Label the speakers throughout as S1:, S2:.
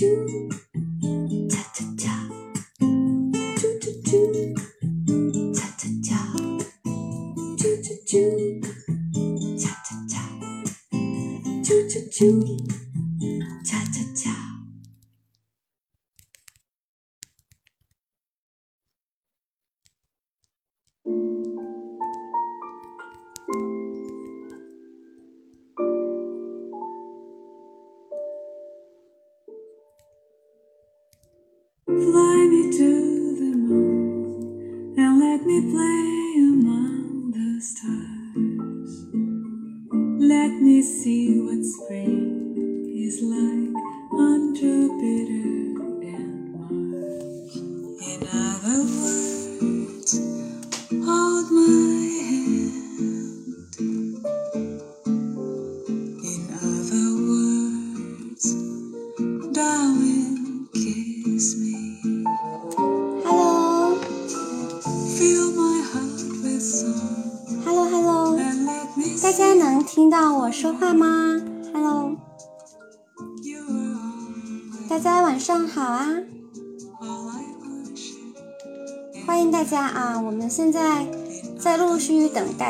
S1: to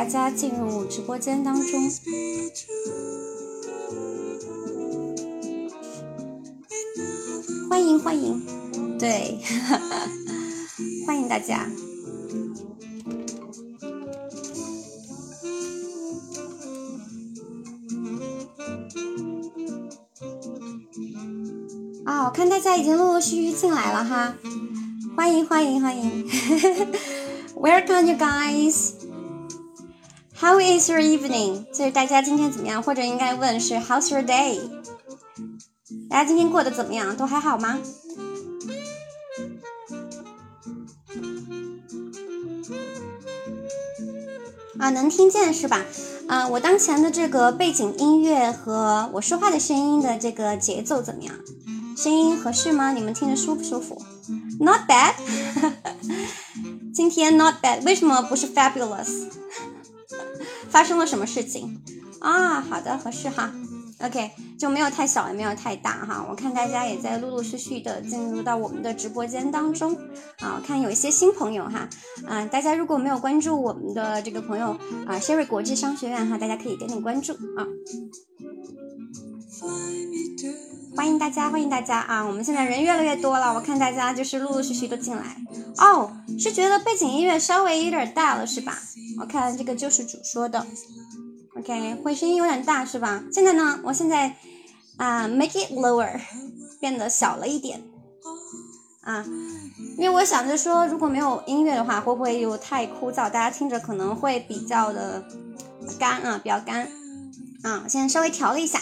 S2: 大家进入直播间当中。欢迎欢迎，对，欢迎大家。啊、我看大家已经陆陆续续进来了哈，欢迎欢迎欢迎，Welcome you guys。How is your evening？就是大家今天怎么样？或者应该问是 How's your day？大家今天过得怎么样？都还好吗？啊，能听见是吧？啊，我当前的这个背景音乐和我说话的声音的这个节奏怎么样？声音合适吗？你们听着舒不舒服？Not bad。今天 not bad，为什么不是 fabulous？发生了什么事情？啊，好的，合适哈。OK，就没有太小也没有太大哈。我看大家也在陆陆续续的进入到我们的直播间当中啊。我看有一些新朋友哈，啊，大家如果没有关注我们的这个朋友啊，Sherry 国际商学院哈，大家可以点点关注啊。欢迎大家，欢迎大家啊！我们现在人越来越多了，我看大家就是陆陆续续都进来。哦，是觉得背景音乐稍微有点大了是吧？我看这个救世主说的。OK，会声音有点大是吧？现在呢，我现在啊、m a k e it lower，变得小了一点啊，因为我想着说，如果没有音乐的话，会不会又太枯燥？大家听着可能会比较的干啊，比较干啊。现在稍微调了一下。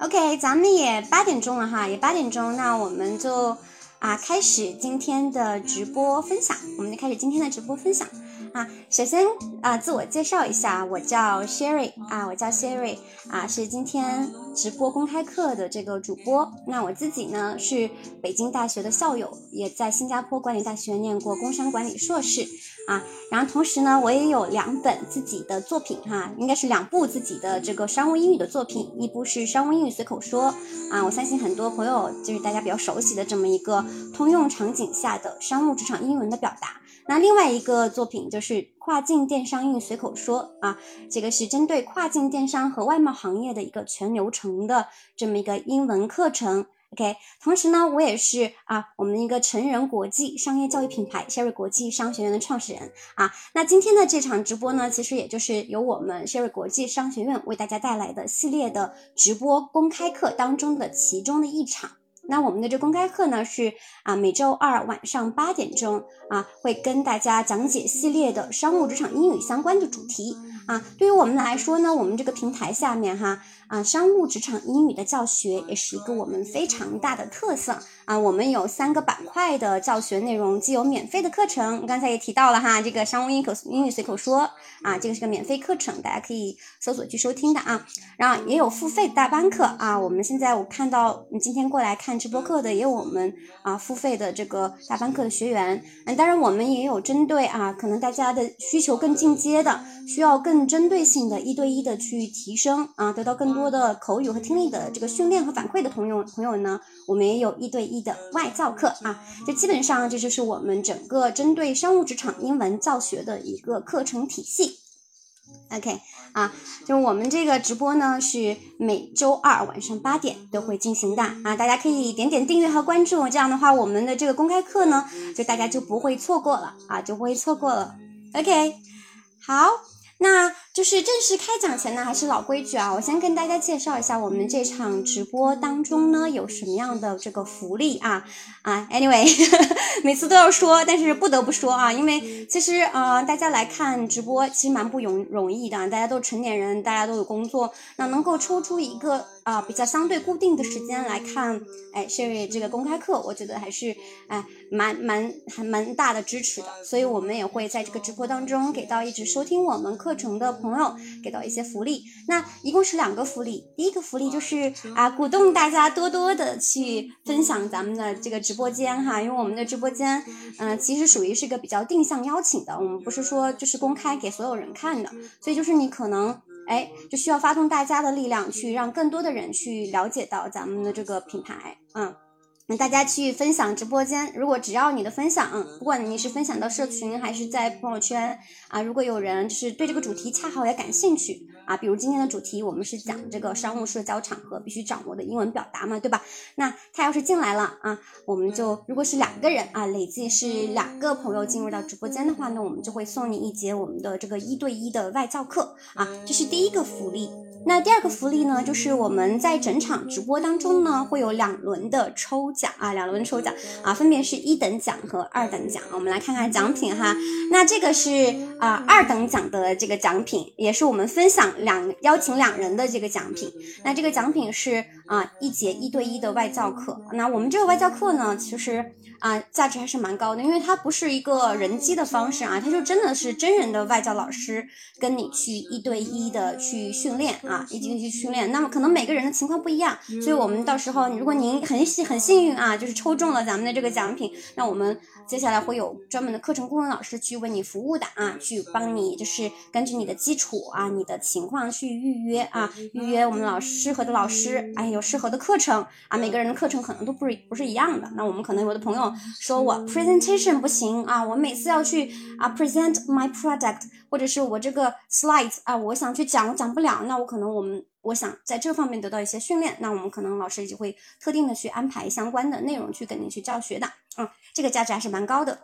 S2: OK，咱们也八点钟了哈，也八点钟，那我们就啊开始今天的直播分享，我们就开始今天的直播分享啊。首先啊，自我介绍一下，我叫 Sherry 啊，我叫 Sherry 啊，是今天直播公开课的这个主播。那我自己呢是北京大学的校友，也在新加坡管理大学念过工商管理硕士啊。然后同时呢，我也有两本自己的作品哈，应该是两部自己的这个商务英语的作品，一部是《商务英语随口说》啊，我相信很多朋友就是大家比较熟悉的这么一个通用场景下的商务职场英文的表达。那另外一个作品就是《跨境电商英语随口说》啊，这个是针对跨境电商和外贸行业的一个全流程的这么一个英文课程。OK，同时呢，我也是啊，我们一个成人国际商业教育品牌 Sherry 国际商学院的创始人啊。那今天的这场直播呢，其实也就是由我们 Sherry 国际商学院为大家带来的系列的直播公开课当中的其中的一场。那我们的这公开课呢是啊每周二晚上八点钟啊会跟大家讲解系列的商务职场英语相关的主题啊。对于我们来说呢，我们这个平台下面哈啊商务职场英语的教学也是一个我们非常大的特色啊。我们有三个板块的教学内容，既有免费的课程，刚才也提到了哈，这个商务英口英语随口说啊，这个是个免费课程，大家可以搜索去收听的啊。然后也有付费大班课啊，我们现在我看到你今天过来看直播课的也有我们啊付费的这个大班课的学员，嗯，当然我们也有针对啊可能大家的需求更进阶的，需要更针对性的一对一的去提升啊，得到更多多的口语和听力的这个训练和反馈的朋友朋友呢，我们也有一对一的外教课啊。这基本上这就是我们整个针对商务职场英文教学的一个课程体系。OK 啊，就我们这个直播呢是每周二晚上八点都会进行的啊，大家可以点点订阅和关注，这样的话我们的这个公开课呢，就大家就不会错过了啊，就不会错过了。OK，好，那就是正式开讲前呢，还是老规矩啊，我先跟大家介绍一下我们这场直播当中呢有什么样的这个福利啊啊，Anyway，每次都要说，但是不得不说啊，因为其实呃大家来看直播其实蛮不容容易的，大家都成年人，大家都有工作，那能够抽出一个啊比较相对固定的时间来看，哎，Sherry 这个公开课，我觉得还是哎蛮蛮还蛮大的支持的，所以我们也会在这个直播当中给到一直收听我们课程的朋友给到一些福利。那一共是两个福利，第一个福利就是啊鼓动大家多多的去分享咱们的这个直播间哈，因为我们的直播间嗯、其实属于是一个比较定向邀请的，我们不是说就是公开给所有人看的，所以就是你可能。哎，就需要发动大家的力量，去让更多的人去了解到咱们的这个品牌，嗯，那大家去分享直播间。如果只要你的分享，不管你是分享到社群还是在朋友圈啊，如果有人就是对这个主题恰好也感兴趣啊，比如今天的主题我们是讲这个商务社交场合必须掌握的英文表达嘛，对吧？那他要是进来了啊，我们就如果是两个人啊，累计是两个朋友进入到直播间的话呢，我们就会送你一节我们的这个一对一的外教课啊，这是第一个福利。那第二个福利呢，就是我们在整场直播当中呢，会有两轮的抽奖啊，两轮抽奖啊，分别是一等奖和二等奖。我们来看看奖品哈。那这个是啊二等奖的这个奖品，也是我们分享两邀请两人的这个奖品。那这个奖品是啊一节一对一的外教课。那我们这个外教课呢，其实啊价值还是蛮高的，因为它不是一个人机的方式啊，它就真的是真人的外教老师跟你去一对一的去训练啊，一对一去训练。那么可能每个人的情况不一样，所以我们到时候如果您很幸很幸运啊，就是抽中了咱们的这个奖品，那我们接下来会有专门的课程顾问老师去为你服务的啊，去帮你就是根据你的基础啊、你的情况去预约啊，预约我们老师适合的老师，哎，有适合的课程啊，每个人的课程可能都不是不是一样的。那我们可能有的朋友说我 presentation 不行啊，我每次要去啊 present my product，或者是我这个 slides 啊，我想去讲我讲不了，那我可能我们我想在这方面得到一些训练，那我们可能老师就会特定的去安排相关的内容去跟你去教学的，这个价值还是蛮高的。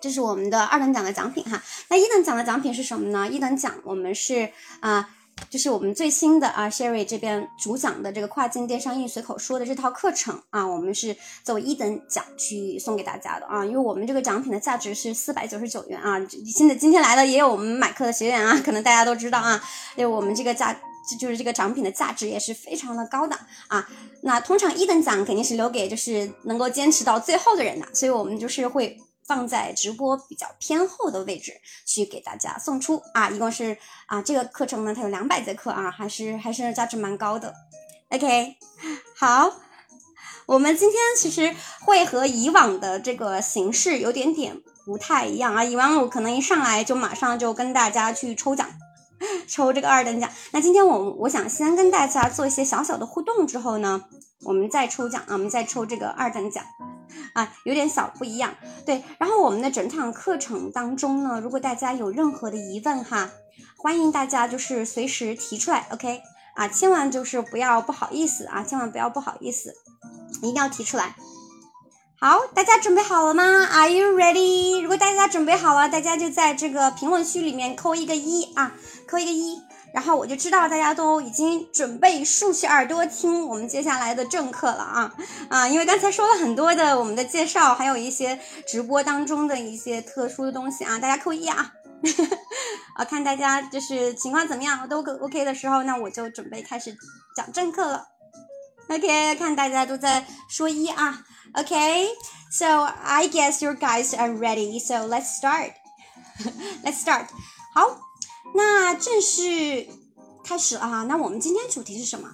S2: 这是我们的二等奖的奖品哈，那一等奖的奖品是什么呢？一等奖我们是啊。就是我们最新的啊，Sherry 这边主讲的这个跨境电商英语随口说的这套课程啊，我们是作为一等奖去送给大家的啊，因为我们这个奖品的价值是四百九十九元啊，现在今天来的也有我们买课的学员啊，可能大家都知道啊，因为我们这个价就是这个奖品的价值也是非常的高的啊。那通常一等奖肯定是留给就是能够坚持到最后的人的，所以我们就是会。放在直播比较偏后的位置去给大家送出啊，一共是啊这个课程呢，它有两百节课啊，还是还是价值蛮高的。OK，好，我们今天其实会和以往的这个形式有点点不太一样啊，以往我可能一上来就马上就跟大家去抽奖，抽这个二等奖。那今天我我想先跟大家做一些小小的互动，之后呢，我们再抽奖啊，我们再抽这个二等奖。啊，有点小不一样，对。然后我们的整场课程当中呢，如果大家有任何的疑问哈，欢迎大家就是随时提出来，OK？啊，千万就是不要不好意思啊，千万不要不好意思，一定要提出来。好，大家准备好了吗？Are you ready？如果大家准备好了，大家就在这个评论区里面扣一个一啊，扣一个一。然后我就知道大家都已经准备竖起耳朵听我们接下来的正课了啊啊！因为刚才说了很多的我们的介绍，还有一些直播当中的一些特殊的东西啊，大家扣一啊！啊，看大家就是情况怎么样，都 OK 的时候，那我就准备开始讲正课了。OK，看大家都在说一啊。OK，so I guess you guys are ready. So let's start. Let's start. 好。那正式开始了哈，那我们今天主题是什么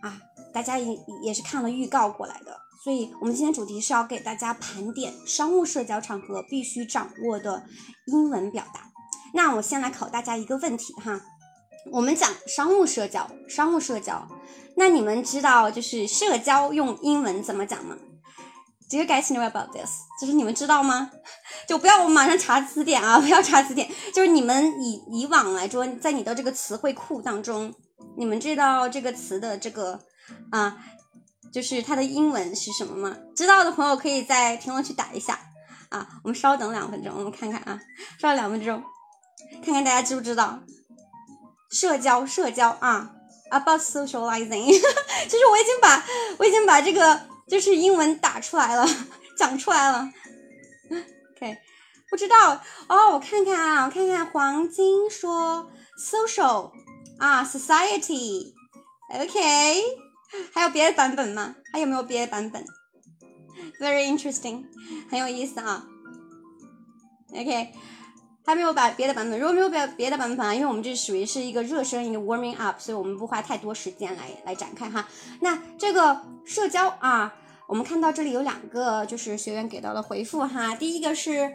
S2: 啊？大家也也是看了预告过来的，所以我们今天主题是要给大家盘点商务社交场合必须掌握的英文表达。那我先来考大家一个问题哈，我们讲商务社交，商务社交，那你们知道就是社交用英文怎么讲吗？Do you guys know about this？就是你们知道吗？就不要我马上查词典啊，不要查词典。就是你们以以往来说，在你的这个词汇库当中，你们知道这个词的这个啊，就是它的英文是什么吗？知道的朋友可以在评论区打一下啊。我们稍等两分钟，我们看看啊，稍等两分钟，看看大家知不知道。社交，社交啊，about socializing，其 实我已经把我已经把这个就是英文打出来了，讲出来了。OK，不知道哦，我看看啊，我看看黄金说 social 啊，society，OK，还有别的版本吗？还有没有别的版本？Very interesting，很有意思啊。OK。还没有把别的版本，如果没有别别的版本啊，因为我们这属于是一个热身，一个 warming up，所以我们不花太多时间来来展开哈。那这个社交啊，我们看到这里有两个，就是学员给到的回复哈。第一个是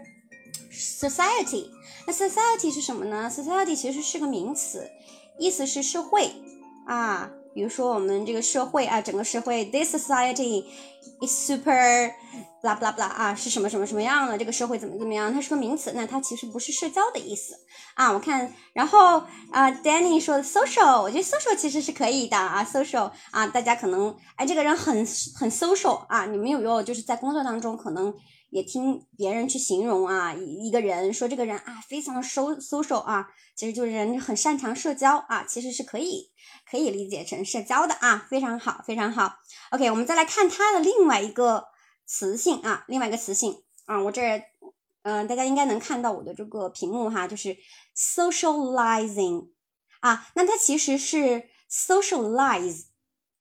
S2: society，那 society 是什么呢？society 其实是个名词，意思是社会啊。比如说我们这个社会啊，整个社会，this society is super。blah blah blah 啊，是什么什么什么样的？这个社会怎么怎么样？它是个名词，那它其实不是社交的意思啊。我看，然后啊，Danny 说 social，我觉得 social 其实是可以的啊，social 啊，大家可能哎，这个人很很 social 啊。你们有没有就是在工作当中可能也听别人去形容啊，一一个人说这个人啊非常 so social 啊，其实就是人很擅长社交啊，其实是可以可以理解成社交的啊，非常好，非常好。OK，我们再来看它的另外一个。词性啊，另外一个词性啊，我这嗯，大家应该能看到我的这个屏幕哈，就是 socializing 啊，那它其实是 socialize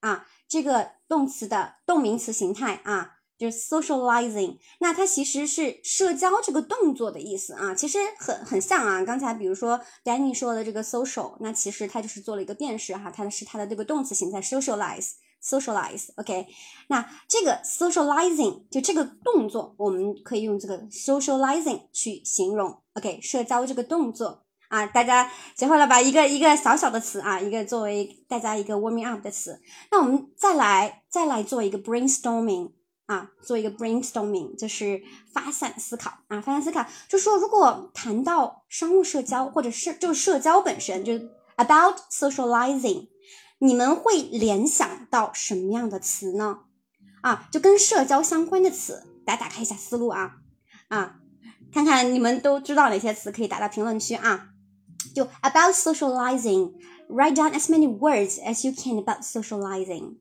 S2: 啊，这个动词的动名词形态啊，就是 socializing，那它其实是社交这个动作的意思啊，其实很很像啊，刚才比如说 Danny 说的这个 social，那其实它就是做了一个辨识哈，它是它的这个动词形态 socialize。socialize，OK，那这个 socializing 就这个动作，我们可以用这个 socializing 去形容，OK，社交这个动作啊，大家学会了吧？一个一个小小的词啊，一个作为大家一个 warming up 的词。那我们再来再来做一个 brainstorming 啊，做一个 brainstorming 就是发散思考啊，发散思考，就说如果谈到商务社交或者是就社交本身，就 about socializing。你们会联想到什么样的词呢？啊，就跟社交相关的词，大家打开一下思路啊啊，看看你们都知道哪些词，可以打到评论区啊。就 about socializing，write down as many words as you can about socializing。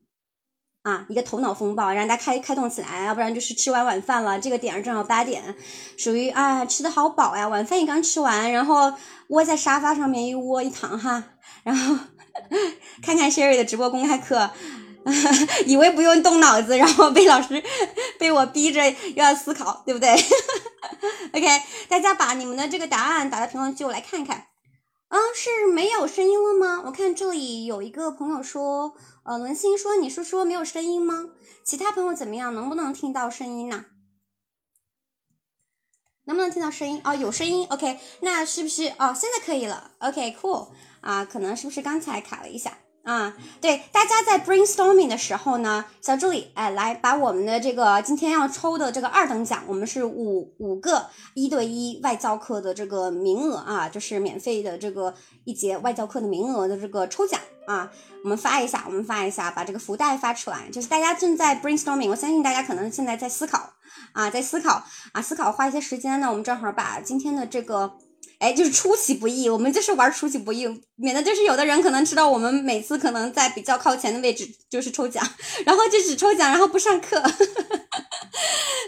S2: 啊，一个头脑风暴，让大家开开动起来，要不然就是吃完晚饭了，这个点儿正好八点，属于啊吃的好饱呀，晚饭也刚吃完，然后窝在沙发上面一窝一躺哈，然后。看看 Sherry 的直播公开课，以为不用动脑子，然后被老师被我逼着又要思考，对不对？OK，大家把你们的这个答案打在评论区，我来看看。啊，是没有声音了吗？我看这里有一个朋友说，呃，文心说你是说没有声音吗？其他朋友怎么样？能不能听到声音呢？能不能听到声音？哦，有声音。OK，那是不是？哦，现在可以了。OK，cool。啊，可能是不是刚才卡了一下啊？对，大家在 brainstorming 的时候呢，小助理，哎，来把我们的这个今天要抽的这个二等奖，我们是五五个一对一外教课的这个名额啊，就是免费的这个一节外教课的名额的这个抽奖啊，我们发一下，我们发一下，把这个福袋发出来，就是大家正在 brainstorming，我相信大家可能现在在思考啊，在思考啊，思考花一些时间呢，我们正好把今天的这个。哎，就是出其不意，我们就是玩出其不意，免得就是有的人可能知道我们每次可能在比较靠前的位置就是抽奖，然后就只抽奖，然后不上课。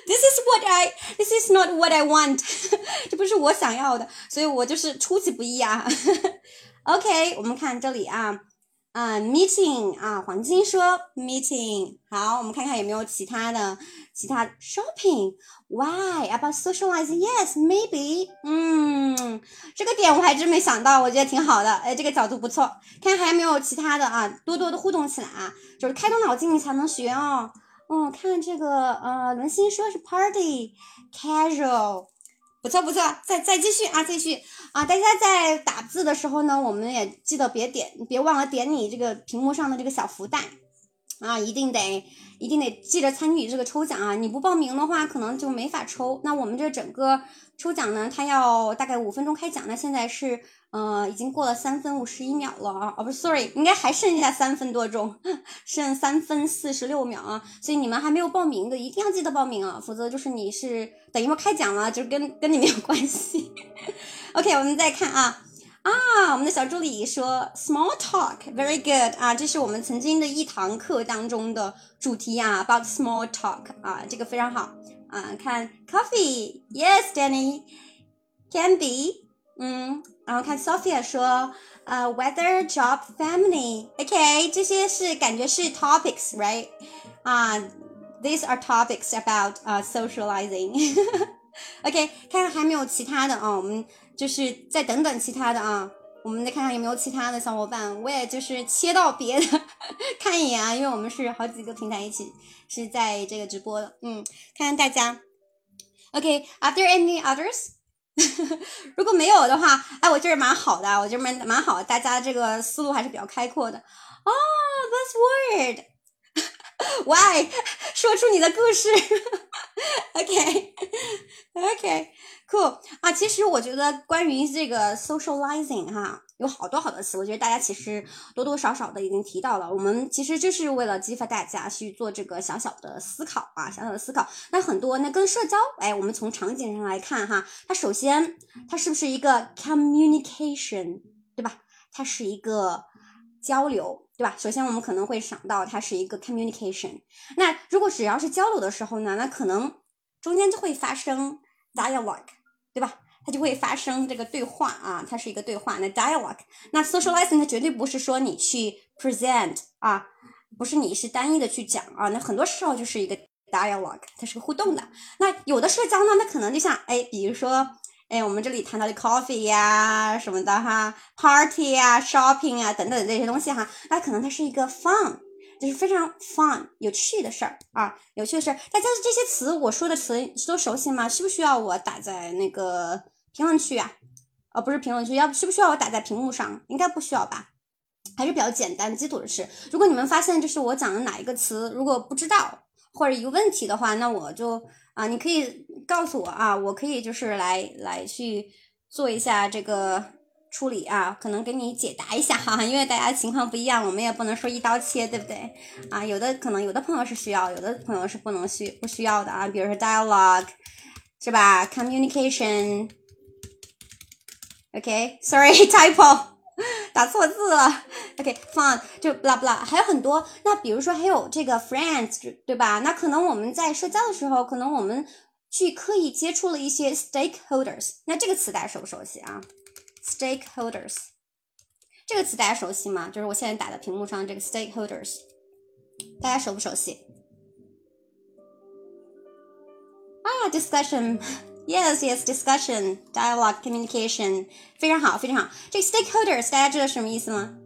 S2: This is what I, this is not what I want，这不是我想要的，所以我就是出其不意啊。OK，我们看这里啊。啊，meeting 啊，黄金说 meeting 好，我们看看有没有其他的其他 shopping？Why about socializing? Yes, maybe。嗯，这个点我还真没想到，我觉得挺好的，哎，这个角度不错。看还有没有其他的啊，多多的互动起来啊，就是开动脑筋你才能学哦。嗯，看这个呃，文心说是 party casual 不错不错，再再继续啊，继续啊！大家在打字的时候呢，我们也记得别点，别忘了点你这个屏幕上的这个小福袋啊，一定得一定得记着参与这个抽奖啊！你不报名的话，可能就没法抽。那我们这整个抽奖呢，它要大概五分钟开奖，那现在是。呃，已经过了三分五十一秒了啊！哦，不是，sorry，应该还剩下三分多钟，剩三分四十六秒啊！所以你们还没有报名的，一定要记得报名啊，否则就是你是等一会儿开奖了，就跟跟你没有关系。OK，我们再看啊啊，我们的小助理说 small talk，very good 啊，这是我们曾经的一堂课当中的主题啊，about small talk 啊，这个非常好啊。看 coffee，yes，Danny，can be。嗯，然后看 Sophia 说，呃，weather, job, family，OK，这些是感觉是 topics，right？啊，these are topics about 啊 socializing。OK，看看还没有其他的啊，我们 就是再等等其他的啊，我们再看看有没有其他的小伙伴，我也就是切到别的看一眼啊，因为我们是好几个平台一起是在这个直播的，嗯，看看大家。OK，are there any others？如果没有的话，哎，我觉得蛮好的，我觉得蛮蛮好，大家这个思路还是比较开阔的。哦，That's weird。Why？说出你的故事。OK，OK cool。啊，其实我觉得关于这个 socializing 哈。有好多好多词，我觉得大家其实多多少少的已经提到了。我们其实就是为了激发大家去做这个小小的思考啊，小小的思考。那很多那跟社交，哎，我们从场景上来看哈，它首先它是不是一个 communication，对吧？它是一个交流，对吧？首先我们可能会想到它是一个 communication。那如果只要是交流的时候呢，那可能中间就会发生 dialogue，对吧？它就会发生这个对话啊，它是一个对话。那 dialogue，那 socializing 它绝对不是说你去 present 啊，不是你是单一的去讲啊，那很多时候就是一个 dialogue，它是个互动的。那有的社交呢，那可能就像哎，比如说哎，我们这里谈到的 coffee 呀什么的哈，party 呀，shopping 啊等等这些东西哈，那可能它是一个 fun，就是非常 fun 有趣的事儿啊，有趣的事儿。大家这些词我说的词都熟悉吗？需不需要我打在那个？评论区啊，哦，不是评论区，要需不需要我打在屏幕上？应该不需要吧，还是比较简单基础的事。如果你们发现就是我讲的哪一个词，如果不知道或者有问题的话，那我就啊，你可以告诉我啊，我可以就是来来去做一下这个处理啊，可能给你解答一下哈，因为大家情况不一样，我们也不能说一刀切，对不对？啊，有的可能有的朋友是需要，有的朋友是不能需不需要的啊，比如说 dialogue 是吧？communication。OK，sorry typo，打错字了。OK，fun 就 blah blah，还有很多。那比如说还有这个 friends，对吧？那可能我们在社交的时候，可能我们去刻意接触了一些 stakeholders。那这个词大家熟不熟悉啊？stakeholders 这个词大家熟悉吗？就是我现在打在屏幕上这个 stakeholders，大家熟不熟悉？啊，discussion。Yes, yes, discussion, dialogue, communication，非常好，非常好。这个 stakeholders 大家知道什么意思吗？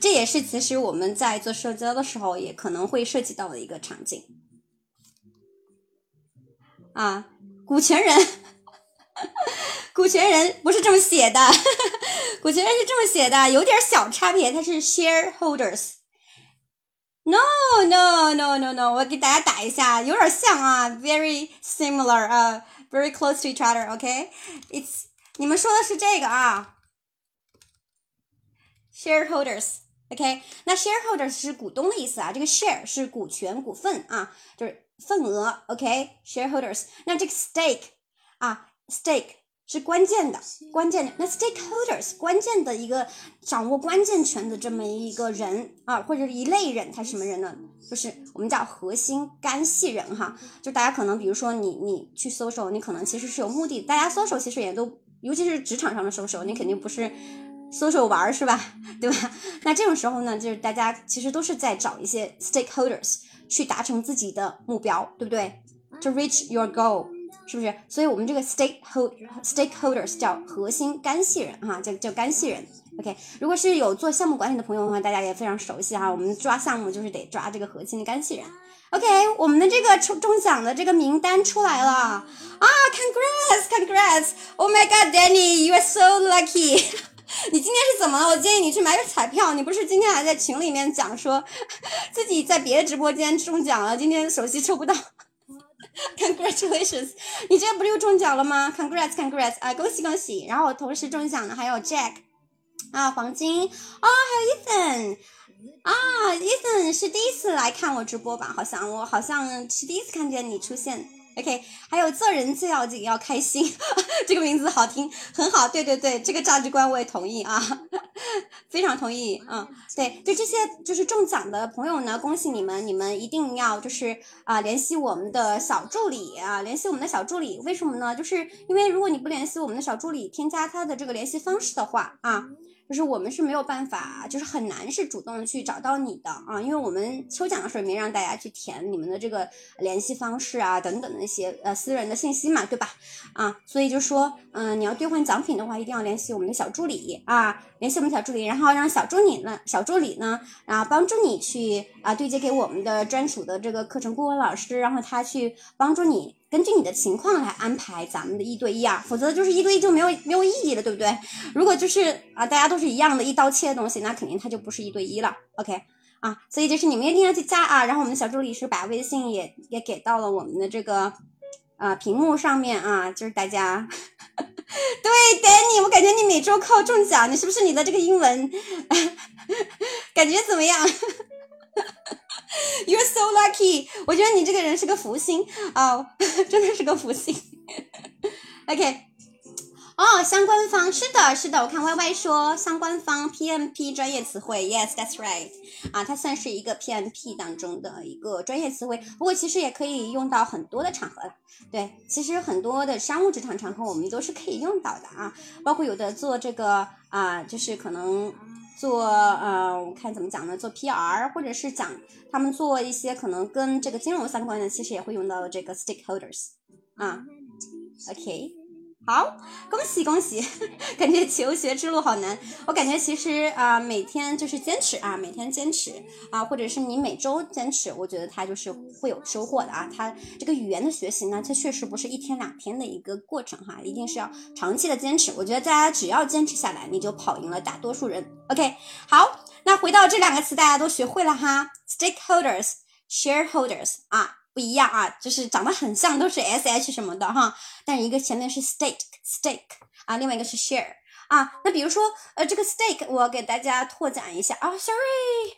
S2: 这也是其实我们在做社交的时候也可能会涉及到的一个场景。啊，股权人，股权人不是这么写的，股权人是这么写的，有点小差别，它是 shareholders。No, no, no, no, no，我给大家打一下，有点像啊，very similar 啊。very close to each other，OK，it's 你们说的是这个啊，shareholders。OK，那 shareholders 是股东的意思啊，这个 share 是股权、股份啊，就是份额。OK，shareholders。那这个 stake 啊，stake。是关键的，关键的那 stakeholders 关键的一个掌握关键权的这么一个人啊，或者是一类人，他是什么人呢？就是我们叫核心干系人哈。就大家可能比如说你你去搜索，你可能其实是有目的。大家搜索其实也都，尤其是职场上的搜索，你肯定不是搜索玩儿是吧？对吧？那这种时候呢，就是大家其实都是在找一些 stakeholders 去达成自己的目标，对不对？To reach your goal。是不是？所以我们这个 stakeholder stakeholders 叫核心干系人哈，叫叫干系人 OK，如果是有做项目管理的朋友的话，大家也非常熟悉哈。我们抓项目就是得抓这个核心的干系人。OK，我们的这个中中奖的这个名单出来了啊！Congrats，Congrats！Oh my God，Danny，you are so lucky！你今天是怎么了？我建议你去买个彩票。你不是今天还在群里面讲说 自己在别的直播间中奖了，今天手机抽不到。Congratulations！你这不是又中奖了吗？Congrats，Congrats！啊，恭喜恭喜！然后我同时中奖的还有 Jack。啊，黄金啊，还有 Ethan 啊，Ethan 是第一次来看我直播吧？好像我好像是第一次看见你出现。OK，还有做人最要紧要开心，这个名字好听，很好。对对对，这个价值观我也同意啊，非常同意。嗯，对，就这些就是中奖的朋友呢，恭喜你们，你们一定要就是啊联系我们的小助理啊，联系我们的小助理。为什么呢？就是因为如果你不联系我们的小助理，添加他的这个联系方式的话啊。就是我们是没有办法，就是很难是主动去找到你的啊，因为我们抽奖的时候也没让大家去填你们的这个联系方式啊等等的那些呃私人的信息嘛，对吧？啊，所以就说，嗯，你要兑换奖品的话，一定要联系我们的小助理啊，联系我们小助理，然后让小助理呢，小助理呢，然后帮助你去啊对接给我们的专属的这个课程顾问老师，然后他去帮助你。根据你的情况来安排咱们的一对一啊，否则就是一对一就没有没有意义了，对不对？如果就是啊，大家都是一样的一刀切的东西，那肯定它就不是一对一了。OK 啊，所以就是你们一定要去加啊，然后我们的小助理是把微信也也给到了我们的这个啊屏幕上面啊，就是大家 对 Danny，我感觉你每周靠中奖，你是不是你的这个英文 感觉怎么样 You're so lucky！我觉得你这个人是个福星啊，真的是个福星。OK，哦，相关方是的，是的，我看 Y Y 说相关方 PMP 专业词汇，Yes，that's right。啊，它算是一个 PMP 当中的一个专业词汇，不过其实也可以用到很多的场合。对，其实很多的商务职场场合我们都是可以用到的啊，包括有的做这个啊，就是可能。做呃，我看怎么讲呢？做 PR，或者是讲他们做一些可能跟这个金融相关的，其实也会用到这个 stakeholders 啊。OK。好，恭喜恭喜！感觉求学之路好难。我感觉其实啊，每天就是坚持啊，每天坚持啊，或者是你每周坚持，我觉得它就是会有收获的啊。它这个语言的学习呢，它确实不是一天两天的一个过程哈，一定是要长期的坚持。我觉得大家只要坚持下来，你就跑赢了大多数人。OK，好，那回到这两个词，大家都学会了哈，stakeholders，shareholders 啊。不一样啊，就是长得很像，都是 S H 什么的哈，但是一个前面是 stake stake 啊，另外一个是 share 啊。那比如说，呃，这个 stake 我给大家拓展一下啊，sorry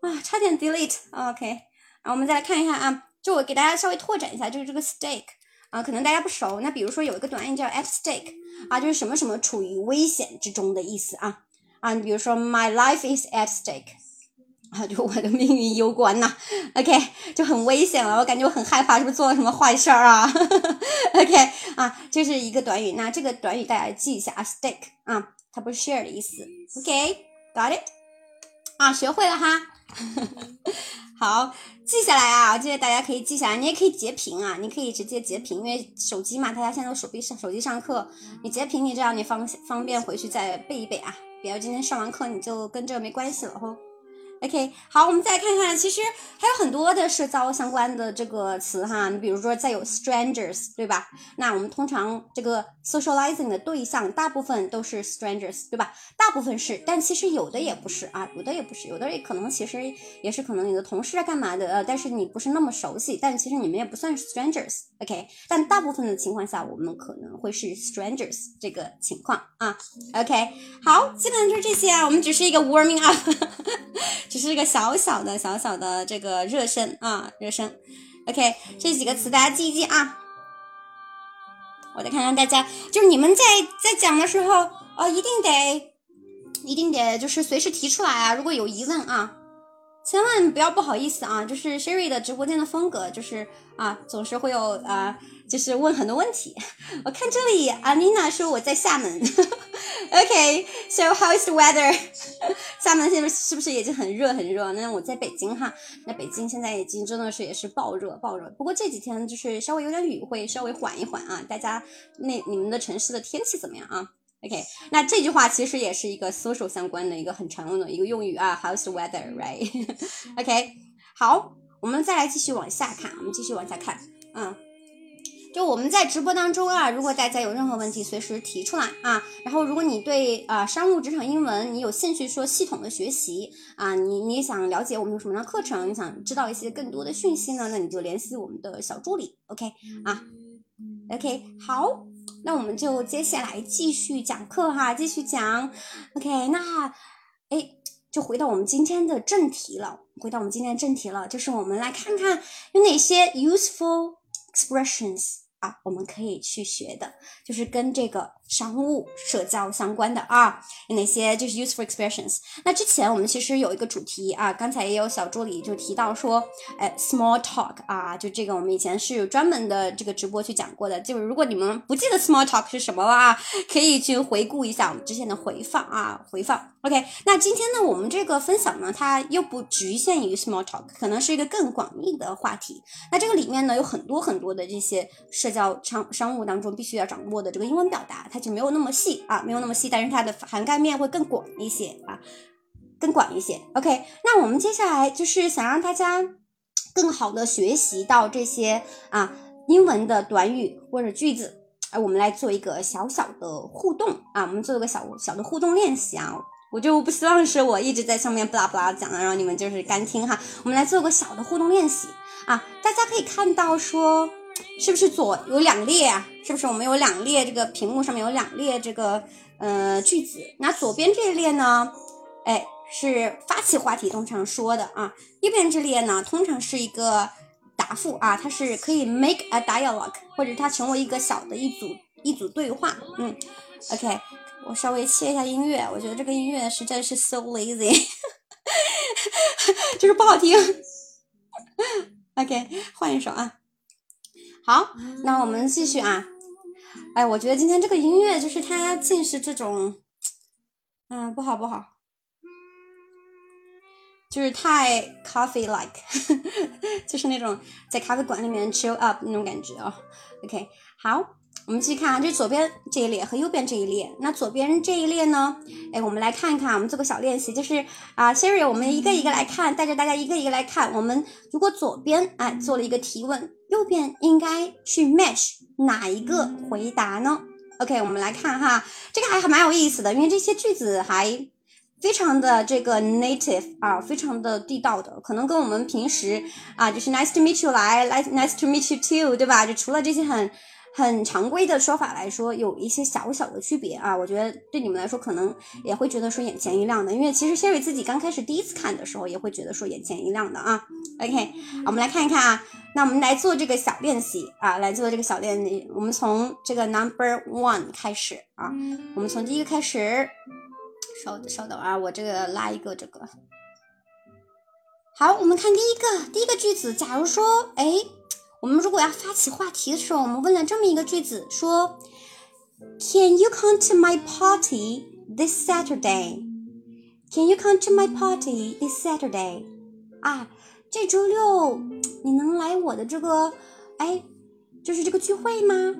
S2: 啊，差点 delete OK，啊我们再来看一下啊，就我给大家稍微拓展一下，就是这个 stake 啊，可能大家不熟。那比如说有一个短语叫 at stake 啊，就是什么什么处于危险之中的意思啊啊，你比如说 my life is at stake。啊，就我的命运攸关呐，OK，就很危险了，我感觉我很害怕，是不是做了什么坏事儿啊？OK，啊，这是一个短语，那这个短语大家记一下啊，stick 啊，它不是 share 的意思，OK，got it？啊，学会了哈，好，记下来啊，这些大家可以记下来，你也可以截屏啊，你可以直接截屏，因为手机嘛，大家现在都手臂上手机上课，你截屏，你这样你方方便回去再背一背啊，比如今天上完课你就跟这个没关系了吼。OK，好，我们再看看，其实还有很多的社交相关的这个词哈，你比如说再有 strangers，对吧？那我们通常这个 socializing 的对象大部分都是 strangers，对吧？大部分是，但其实有的也不是啊，有的也不是，有的也可能其实也是可能你的同事啊干嘛的，呃，但是你不是那么熟悉，但其实你们也不算是 strangers，OK？但大部分的情况下，我们可能会是 strangers 这个情况啊，OK？好，基本上就是这些啊，我们只是一个 warming up。只是一个小小的、小小的这个热身啊，热身。OK，这几个词大家记一记啊。我再看看大家，就是你们在在讲的时候，哦，一定得，一定得，就是随时提出来啊。如果有疑问啊，千万不要不好意思啊。就是 Sherry 的直播间的风格，就是啊，总是会有啊。就是问很多问题，我看这里阿妮娜说我在厦门，OK，So how is the weather？厦门现在是不是已经很热很热？那我在北京哈，那北京现在已经真的是也是暴热暴热。不过这几天就是稍微有点雨，会稍微缓一缓啊。大家那你们的城市的天气怎么样啊 OK，那这句话其实也是一个 social 相关的一个很常用的一个用语啊，How's the weather，right？OK，好，我们再来继续往下看，我们继续往下看，嗯。就我们在直播当中啊，如果大家有任何问题，随时提出来啊。然后，如果你对啊商务职场英文你有兴趣说系统的学习啊，你你想了解我们有什么样的课程，你想知道一些更多的讯息呢，那你就联系我们的小助理，OK 啊，OK 好，那我们就接下来继续讲课哈，继续讲，OK 那哎，就回到我们今天的正题了，回到我们今天的正题了，就是我们来看看有哪些 useful expressions。啊，我们可以去学的，就是跟这个商务社交相关的啊，哪些就是 useful expressions。那之前我们其实有一个主题啊，刚才也有小助理就提到说，哎，small talk 啊，就这个我们以前是有专门的这个直播去讲过的。就是如果你们不记得 small talk 是什么了啊，可以去回顾一下我们之前的回放啊，回放。OK，那今天呢，我们这个分享呢，它又不局限于 small talk，可能是一个更广义的话题。那这个里面呢，有很多很多的这些社交商商务当中必须要掌握的这个英文表达，它就没有那么细啊，没有那么细，但是它的涵盖面会更广一些啊，更广一些。OK，那我们接下来就是想让大家更好的学习到这些啊英文的短语或者句子，哎，我们来做一个小小的互动啊，我们做一个小小的互动练习啊。我就不希望是我一直在上面不拉不拉讲，然后你们就是干听哈。我们来做个小的互动练习啊，大家可以看到说，是不是左有两列啊？是不是我们有两列这个屏幕上面有两列这个呃句子？那左边这一列呢，哎是发起话题通常说的啊，右边这列呢通常是一个答复啊，它是可以 make a dialogue 或者它成为一个小的一组一组对话，嗯，OK。我稍微切一下音乐，我觉得这个音乐实在是 so lazy，就是不好听。OK，换一首啊。好，那我们继续啊。哎，我觉得今天这个音乐就是它尽是这种，嗯，不好不好，就是太 coffee like，就是那种在咖啡馆里面 chill up 那种感觉啊。OK，好。我们继续看啊，这左边这一列和右边这一列。那左边这一列呢？哎，我们来看一看，我们做个小练习，就是啊，Siri，我们一个一个来看，带着大家一个一个来看。我们如果左边哎做了一个提问，右边应该去 match 哪一个回答呢？OK，我们来看哈，这个还还蛮有意思的，因为这些句子还非常的这个 native 啊，非常的地道的，可能跟我们平时啊就是 nice to meet you 来来 nice to meet you too，对吧？就除了这些很。很常规的说法来说，有一些小小的区别啊，我觉得对你们来说可能也会觉得说眼前一亮的，因为其实 Sherry 自己刚开始第一次看的时候也会觉得说眼前一亮的啊。OK，我们来看一看啊，那我们来做这个小练习啊，来做这个小练习，我们从这个 Number One 开始啊，我们从第一个开始，稍稍等啊，我这个拉一个这个，好，我们看第一个第一个句子，假如说哎。我们如果要发起话题的时候，我们问了这么一个句子，说，Can you come to my party this Saturday？Can you come to my party this Saturday？啊，这周六你能来我的这个，哎，就是这个聚会吗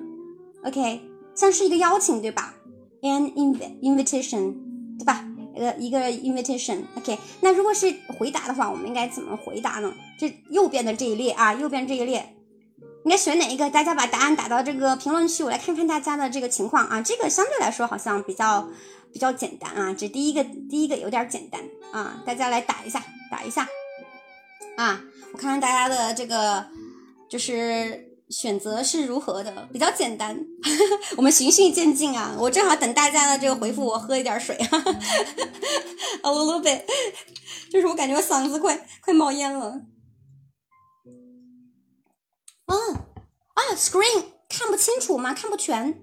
S2: ？OK，像是一个邀请，对吧？An invitation，对吧？呃，一个 invitation。OK，那如果是回答的话，我们应该怎么回答呢？这右边的这一列啊，右边这一列。应该选哪一个？大家把答案打到这个评论区，我来看看大家的这个情况啊。这个相对来说好像比较比较简单啊，这第一个第一个有点简单啊，大家来打一下，打一下啊，我看看大家的这个就是选择是如何的，比较简单，我们循序渐进啊。我正好等大家的这个回复，我喝一点水，a little bit，就是我感觉我嗓子快快冒烟了。啊啊，screen 看不清楚吗？看不全。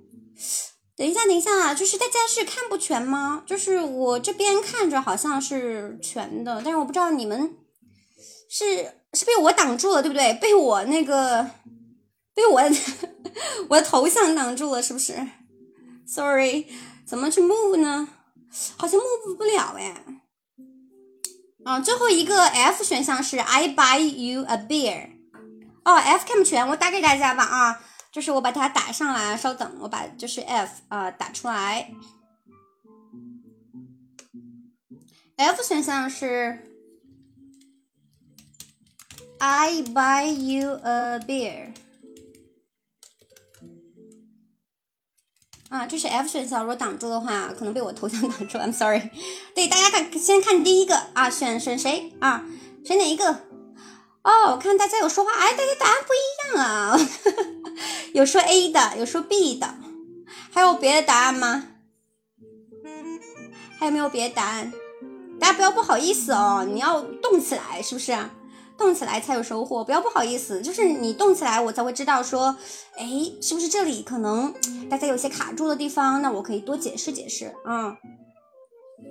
S2: 等一下，等一下，就是大家是看不全吗？就是我这边看着好像是全的，但是我不知道你们是是被我挡住了，对不对？被我那个被我 我的头像挡住了，是不是？Sorry，怎么去 move 呢？好像 move 不了哎。啊，最后一个 F 选项是 I buy you a beer。哦，F 看不全，我打给大家吧啊，就是我把它打上来，稍等，我把就是 F 啊打出来。F 选项是 I buy you a beer 啊，这是 F 选项。如果挡住的话，可能被我头像挡住，I'm sorry。对，大家看，先看第一个啊，选选谁啊，选哪一个？哦，我看大家有说话，哎，大家答案不一样啊，有说 A 的，有说 B 的，还有别的答案吗？还有没有别的答案？大家不要不好意思哦，你要动起来，是不是？动起来才有收获，不要不好意思，就是你动起来，我才会知道说，哎，是不是这里可能大家有些卡住的地方，那我可以多解释解释啊。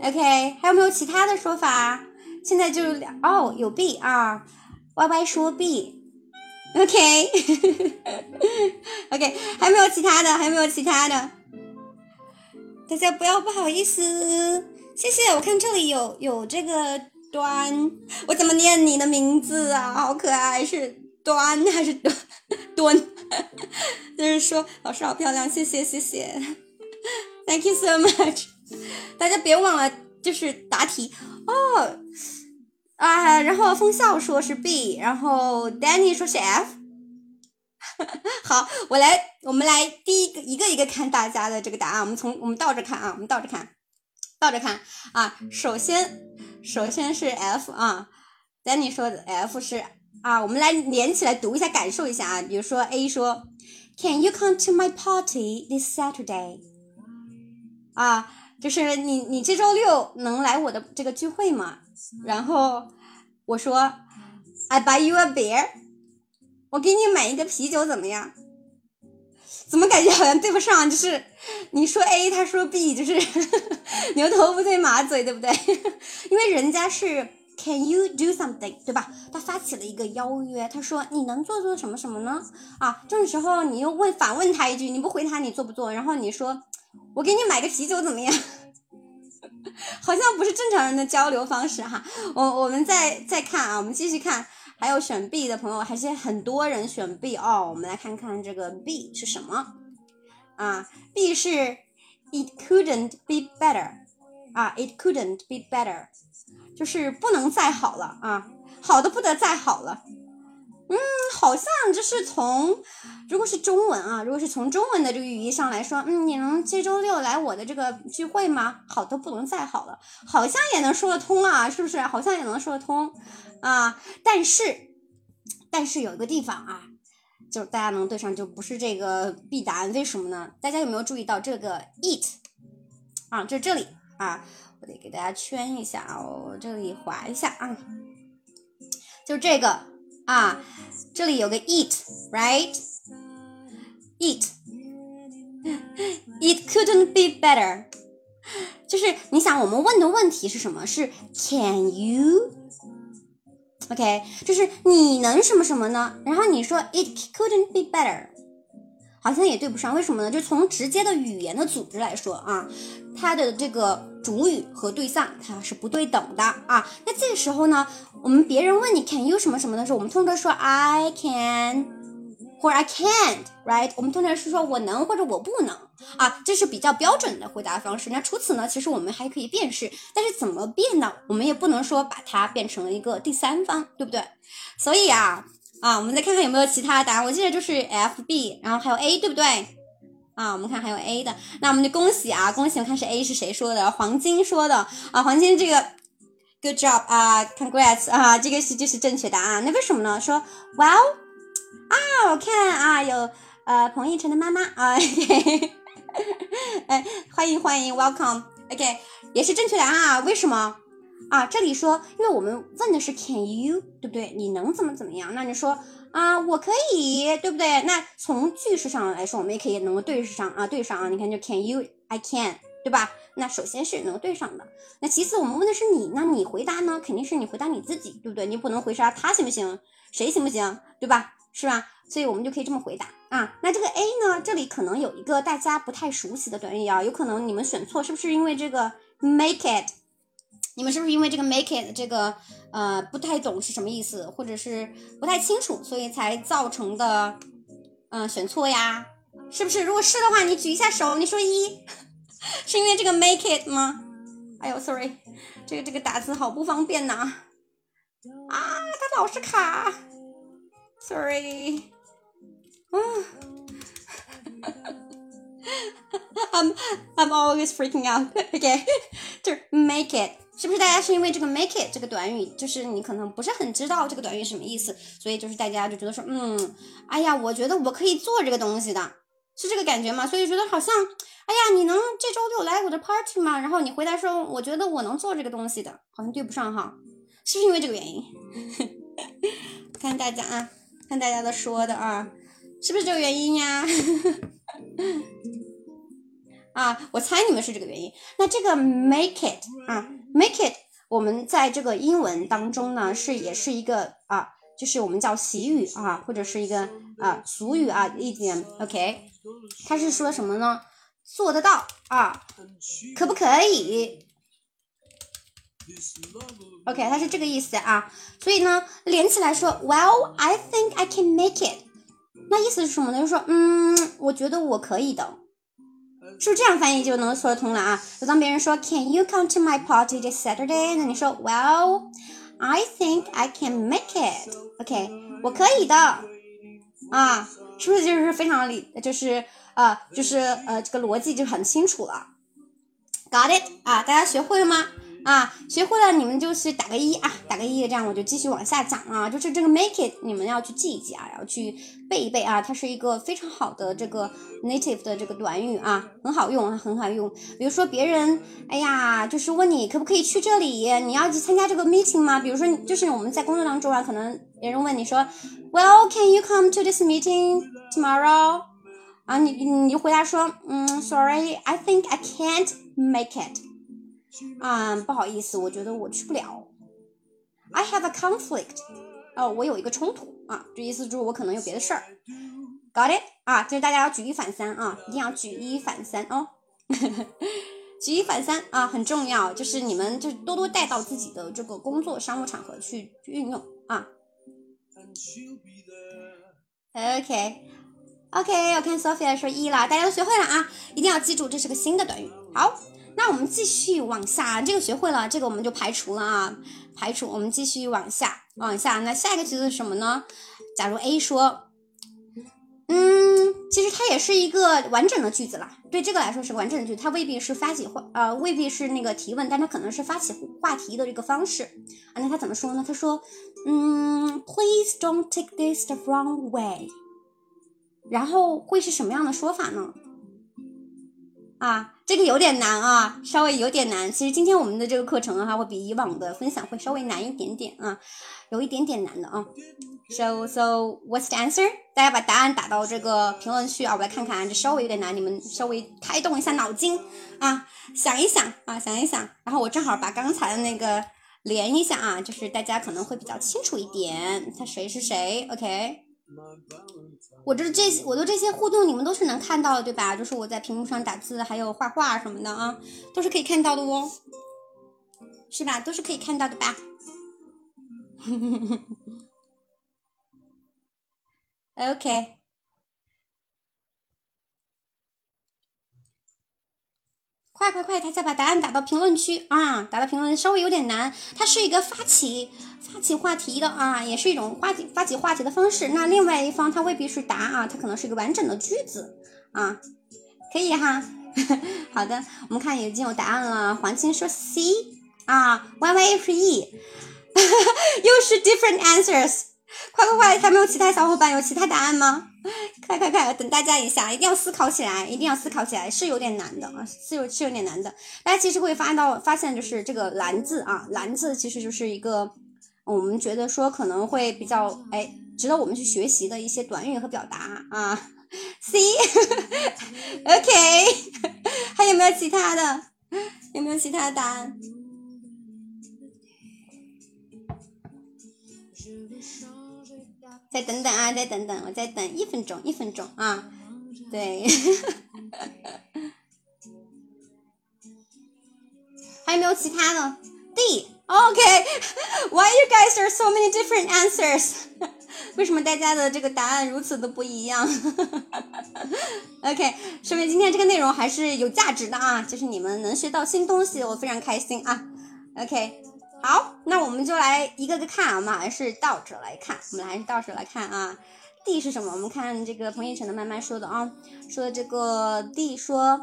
S2: OK，还有没有其他的说法？现在就两哦，有 B 啊，Y Y 说 B，OK，OK，还没有其他的，还有没有其他的？大家不要不好意思，谢谢。我看这里有有这个。端，我怎么念你的名字啊？好可爱，是端还是端？端，就是说老师好漂亮，谢谢谢谢，Thank you so much。大家别忘了，就是答题哦啊。然后风笑说是 B，然后 Danny 说是 F。好，我来，我们来第一个一个一个看大家的这个答案。我们从我们倒着看啊，我们倒着看，倒着看啊。首先。首先是 F 啊，Danny 说的 F 是啊，我们来连起来读一下，感受一下啊。比如说 A 说，Can you come to my party this Saturday？啊，就是你你这周六能来我的这个聚会吗？然后我说，I buy you a beer，我给你买一个啤酒怎么样？怎么感觉好像对不上？就是你说 A，他说 B，就是 牛头不对马嘴，对不对？因为人家是 Can you do something，对吧？他发起了一个邀约，他说你能做做什么什么呢？啊，这种时候你又问反问他一句，你不回答你做不做？然后你说我给你买个啤酒怎么样？好像不是正常人的交流方式哈。我我们再再看啊，我们继续看。还有选 B 的朋友，还是很多人选 B 哦。我们来看看这个 B 是什么啊？B 是 It couldn't be better 啊，It couldn't be better，就是不能再好了啊，好的不得再好了。嗯，好像就是从如果是中文啊，如果是从中文的这个语义上来说，嗯，你能这周六来我的这个聚会吗？好的不能再好了，好像也能说得通啊，是不是？好像也能说得通。啊，但是，但是有一个地方啊，就是大家能对上，就不是这个 B 答案，为什么呢？大家有没有注意到这个 it 啊？就这里啊，我得给大家圈一下，我这里划一下啊，就这个啊，这里有个 it，right？it，it couldn't be better，就是你想，我们问的问题是什么？是 Can you？OK，就是你能什么什么呢？然后你说 It couldn't be better，好像也对不上，为什么呢？就从直接的语言的组织来说啊，它的这个主语和对象它是不对等的啊。那这个时候呢，我们别人问你 Can you 什么什么的时候，我们通常说 I can。或者 I can't，right？我们通常是说我能或者我不能啊，这是比较标准的回答方式。那除此呢，其实我们还可以辨识，但是怎么变呢？我们也不能说把它变成了一个第三方，对不对？所以啊啊，我们再看看有没有其他的答案。我记得就是 F、B，然后还有 A，对不对？啊，我们看还有 A 的，那我们就恭喜啊，恭喜！我看是 A 是谁说的？黄金说的啊，黄金这个 good job 啊，congrats 啊，这个是就是正确答案。那为什么呢？说 Well。啊，我看啊，有呃彭昱晨的妈妈啊，哎，欢迎欢迎，welcome，OK，也是正确答案啊？为什么啊？这里说，因为我们问的是 Can you，对不对？你能怎么怎么样？那你说啊，我可以，对不对？那从句式上来说，我们也可以能够对上啊，对上啊。你看，就 Can you，I can，对吧？那首先是能对上的。那其次，我们问的是你，那你回答呢？肯定是你回答你自己，对不对？你不能回答他行不行？谁行不行？对吧？是吧？所以我们就可以这么回答啊。那这个 A 呢？这里可能有一个大家不太熟悉的短语啊，有可能你们选错，是不是因为这个 make it？你们是不是因为这个 make it 这个呃不太懂是什么意思，或者是不太清楚，所以才造成的嗯选错呀？是不是？如果是的话，你举一下手，你说一，是因为这个 make it 吗？哎呦，sorry，这个这个打字好不方便呐。啊，它老是卡，sorry。嗯。I'm I'm always freaking out. OK，就是 make it，是不是大家是因为这个 make it 这个短语，就是你可能不是很知道这个短语什么意思，所以就是大家就觉得说，嗯，哎呀，我觉得我可以做这个东西的，是这个感觉吗？所以觉得好像，哎呀，你能这周六来我的 party 吗？然后你回答说，我觉得我能做这个东西的，好像对不上哈，是不是因为这个原因？看大家啊，看大家的说的啊，是不是这个原因呀？啊，我猜你们是这个原因。那这个 make it 啊，make it，我们在这个英文当中呢，是也是一个啊，就是我们叫习语啊，或者是一个啊俗语啊一点。OK，它是说什么呢？做得到啊，可不可以？OK，它是这个意思啊。所以呢，连起来说，Well, I think I can make it。那意思是什么呢？就是说，嗯，我觉得我可以的。是不是这样翻译就能说得通了啊？就当别人说 Can you come to my party this Saturday？那你说 Well, I think I can make it. OK，我可以的啊，是不是就是非常理，就是呃，就是呃，这个逻辑就很清楚了。Got it？啊，大家学会了吗？啊，学会了你们就是打个一啊，打个一，这样我就继续往下讲啊。就是这个 make it，你们要去记一记啊，要去背一背啊。它是一个非常好的这个 native 的这个短语啊，很好用啊，很好用。比如说别人，哎呀，就是问你可不可以去这里，你要去参加这个 meeting 吗？比如说，就是我们在工作当中啊，可能别人问你说，Well, can you come to this meeting tomorrow？啊，你你回答说，嗯，Sorry, I think I can't make it。啊，不好意思，我觉得我去不了。I have a conflict，哦，我有一个冲突啊，这意思就是我可能有别的事儿。Got it？啊，就是大家要举一反三啊，一定要举一反三哦。举一反三啊，很重要，就是你们就多多带到自己的这个工作商务场合去运用啊。OK，OK，我看 Sophia 说一了，大家都学会了啊，一定要记住，这是个新的短语。好。那我们继续往下，这个学会了，这个我们就排除了啊，排除。我们继续往下，往下。那下一个句子是什么呢？假如 A 说，嗯，其实它也是一个完整的句子了。对这个来说是个完整的句子，它未必是发起话，呃，未必是那个提问，但它可能是发起话题的这个方式啊。那他怎么说呢？他说，嗯，Please don't take this the wrong way。然后会是什么样的说法呢？啊，这个有点难啊，稍微有点难。其实今天我们的这个课程的话，会比以往的分享会稍微难一点点啊，有一点点难的啊。So so what's the answer？大家把答案打到这个评论区啊，我来看看。这稍微有点难，你们稍微开动一下脑筋啊，想一想啊，想一想。然后我正好把刚才的那个连一下啊，就是大家可能会比较清楚一点，他谁是谁？OK。我这这些，我的这些互动，你们都是能看到的，对吧？就是我在屏幕上打字，还有画画什么的啊，都是可以看到的哦，是吧？都是可以看到的吧？OK。快快快！大家把答案打到评论区啊！打到评论稍微有点难，它是一个发起发起话题的啊，也是一种发起发起话题的方式。那另外一方他未必是答啊，他可能是一个完整的句子啊，可以哈。好的，我们看已经有答案了。黄青说 C 啊，Y Y 是 E，又是 different answers。快快快！还没有其他小伙伴有其他答案吗？快快快！等大家一下，一定要思考起来，一定要思考起来，是有点难的啊，是有是有点难的。大家其实会发到发现，就是这个“蓝”字啊，“蓝”字其实就是一个我们觉得说可能会比较哎值得我们去学习的一些短语和表达啊。C，OK，还有没有其他的？有没有其他的答案？再等等啊，再等等，我再等一分钟，一分钟啊，对，还有没有其他的？D，OK，Why you guys are so many different answers？为什么大家的这个答案如此的不一样？OK，说明今天这个内容还是有价值的啊，就是你们能学到新东西，我非常开心啊。OK，好，那我们就来一个个看啊，我们还是倒着来看，我们还是倒着来看啊。D 是什么？我们看这个彭昱晨的慢慢说的啊，说这个 D 说，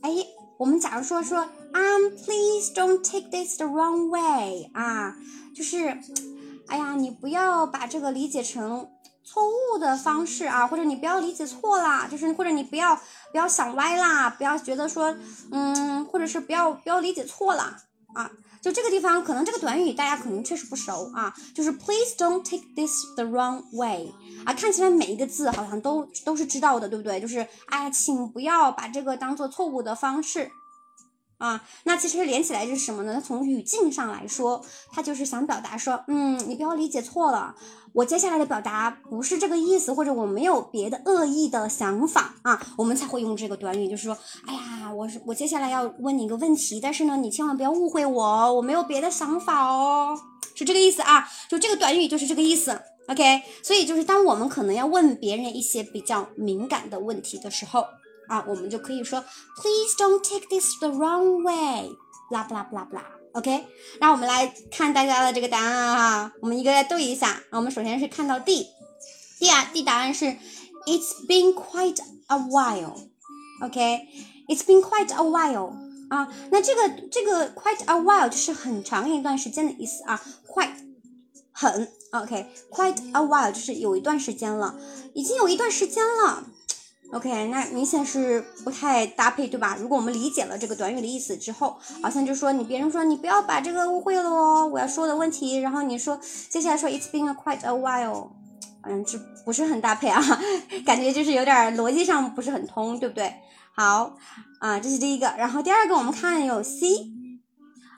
S2: 哎，我们假如说说，Um, please don't take this the wrong way 啊，就是，哎呀，你不要把这个理解成错误的方式啊，或者你不要理解错啦，就是或者你不要不要想歪啦，不要觉得说，嗯，或者是不要不要理解错啦啊。就这个地方，可能这个短语大家可能确实不熟啊，就是 Please don't take this the wrong way 啊，看起来每一个字好像都都是知道的，对不对？就是哎，请不要把这个当做错误的方式。啊，那其实连起来就是什么呢？它从语境上来说，他就是想表达说，嗯，你不要理解错了，我接下来的表达不是这个意思，或者我没有别的恶意的想法啊，我们才会用这个短语，就是说，哎呀，我是我接下来要问你一个问题，但是呢，你千万不要误会我，我没有别的想法哦，是这个意思啊，就这个短语就是这个意思，OK，所以就是当我们可能要问别人一些比较敏感的问题的时候。啊，我们就可以说，Please don't take this the wrong way，啦不啦不啦不啦，OK。那我们来看大家的这个答案哈，我们一个来对一下。我们首先是看到 D，D 啊，D 答案是，It's been quite a while，OK，It's been quite a while 啊。那这个这个 quite a while 就是很长一段时间的意思啊，quite 很 OK，quite a while 就是有一段时间了，已经有一段时间了。 OK，那明显是不太搭配，对吧？如果我们理解了这个短语的意思之后，好像就说你别人说你不要把这个误会了哦，我要说的问题，然后你说接下来说 It's been a quite a while，嗯，这不是很搭配啊，感觉就是有点逻辑上不是很通，对不对？好啊，这是第一个，然后第二个我们看有 C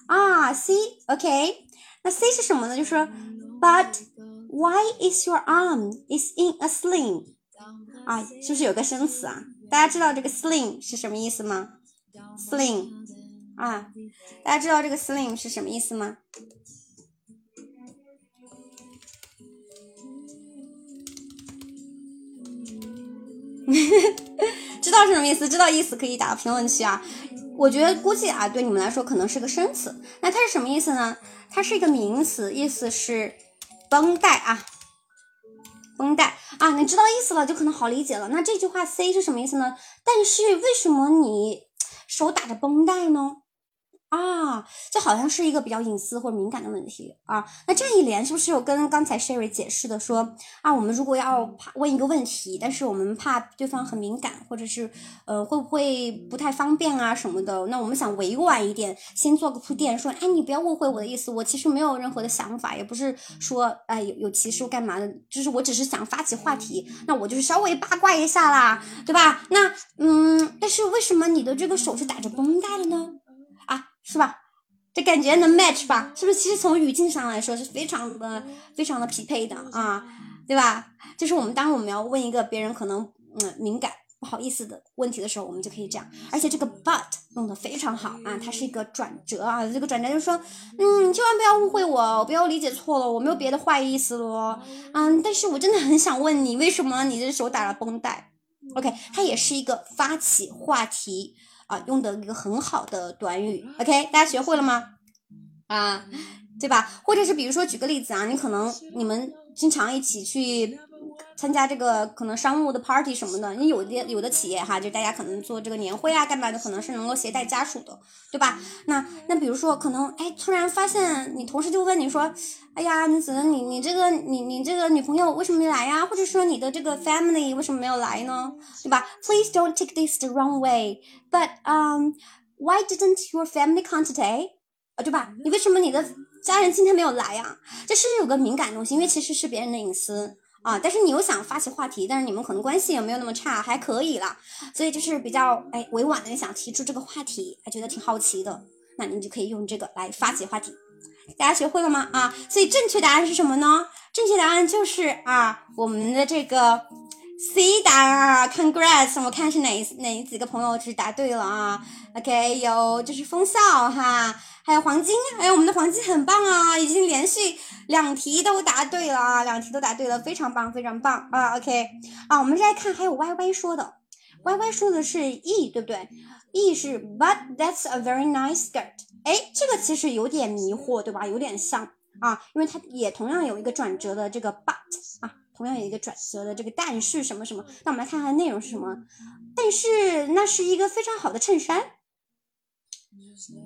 S2: 啊 C，OK，那 C 是什么呢？就是说 But why is your arm is in a sling？啊，是不是有个生词啊？大家知道这个 sling 是什么意思吗？sling 啊，大家知道这个 sling 是什么意思吗？知道是什么意思？知道意思可以打评论区啊。我觉得估计啊，对你们来说可能是个生词。那它是什么意思呢？它是一个名词，意思是绷带啊。绷带啊，你知道意思了，就可能好理解了。那这句话 C 是什么意思呢？但是为什么你手打着绷带呢？啊，这好像是一个比较隐私或者敏感的问题啊。那这一连是不是有跟刚才 Sherry 解释的说啊？我们如果要怕问一个问题，但是我们怕对方很敏感，或者是呃会不会不太方便啊什么的？那我们想委婉一点，先做个铺垫，说哎，你不要误会我的意思，我其实没有任何的想法，也不是说哎有有歧视干嘛的，就是我只是想发起话题，那我就是稍微八卦一下啦，对吧？那嗯，但是为什么你的这个手是打着绷带的呢？是吧？这感觉能 match 吧？是不是？其实从语境上来说是非常的、非常的匹配的啊，对吧？就是我们当我们要问一个别人可能嗯敏感、不好意思的问题的时候，我们就可以这样。而且这个 but 用的非常好啊，它是一个转折啊。这个转折就是说，嗯，千万不要误会我，不要理解错了，我没有别的坏意思咯。嗯，但是我真的很想问你，为什么你的手打了绷带？OK，它也是一个发起话题。啊，用的一个很好的短语，OK，大家学会了吗？啊，对吧？或者是比如说举个例子啊，你可能你们经常一起去。参加这个可能商务的 party 什么的，你有的有的企业哈，就大家可能做这个年会啊，干嘛的，可能是能够携带家属的，对吧？那那比如说可能哎，突然发现你同事就问你说，哎呀，你怎么你你这个你你这个女朋友为什么没来呀？或者说你的这个 family 为什么没有来呢？对吧？Please don't take this the wrong way, but um, why didn't your family come today？啊，对吧？你为什么你的家人今天没有来呀？这是有个敏感东西，因为其实是别人的隐私。啊，但是你又想发起话题，但是你们可能关系也没有那么差，还可以啦，所以就是比较哎委婉的想提出这个话题，还觉得挺好奇的，那你就可以用这个来发起话题。大家学会了吗？啊，所以正确答案是什么呢？正确答案就是啊，我们的这个 C 答案啊，Congrats！我看是哪哪几个朋友是答对了啊？OK，有就是风笑哈，还有黄金，还有我们的黄金很棒啊，已经连续两题都答对了啊，两题都答对了，非常棒，非常棒啊！OK，啊，我们再来看还有 Y Y 说的，Y Y 说的是 E 对不对？E 是 But that's a very nice skirt。哎，这个其实有点迷惑对吧？有点像啊，因为它也同样有一个转折的这个 But。同样有一个转折的这个，但是什么什么？那我们来看看内容是什么。但是那是一个非常好的衬衫。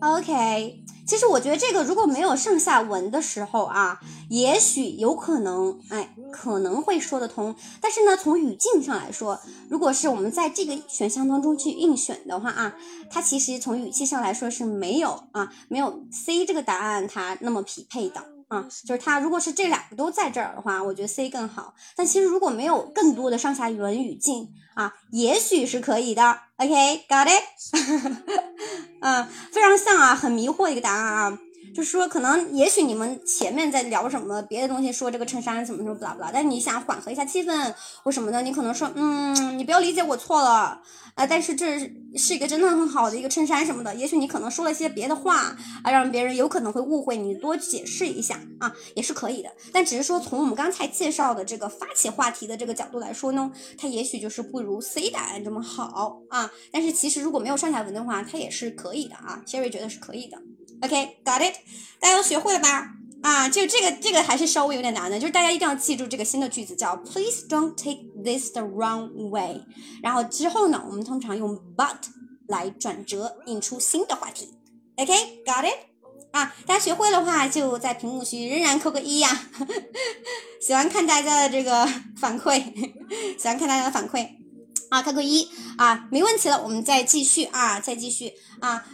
S2: OK，其实我觉得这个如果没有上下文的时候啊，也许有可能，哎，可能会说得通。但是呢，从语境上来说，如果是我们在这个选项当中去硬选的话啊，它其实从语气上来说是没有啊，没有 C 这个答案它那么匹配的。啊，就是它，如果是这两个都在这儿的话，我觉得 C 更好。但其实如果没有更多的上下文语境啊，也许是可以的。OK，got it？嗯，非常像啊，很迷惑一个答案啊。就是说，可能也许你们前面在聊什么别的东西，说这个衬衫怎么怎么不啦不啦，但你想缓和一下气氛或什么的，你可能说，嗯，你不要理解我错了啊，但是这是一个真的很好的一个衬衫什么的，也许你可能说了些别的话啊，让别人有可能会误会，你多解释一下啊，也是可以的。但只是说从我们刚才介绍的这个发起话题的这个角度来说呢，它也许就是不如 C 答案这么好啊。但是其实如果没有上下文的话，它也是可以的啊，Sherry 觉得是可以的。OK，got it，大家都学会了吧？啊，就这个这个还是稍微有点难的，就是大家一定要记住这个新的句子叫 Please don't take this the wrong way。然后之后呢，我们通常用 but 来转折，引出新的话题。OK，got it，啊，大家学会的话就在屏幕区仍然扣个一呀。喜欢看大家的这个反馈，喜欢看大家的反馈啊，扣个一啊，没问题了，我们再继续啊，再继续啊。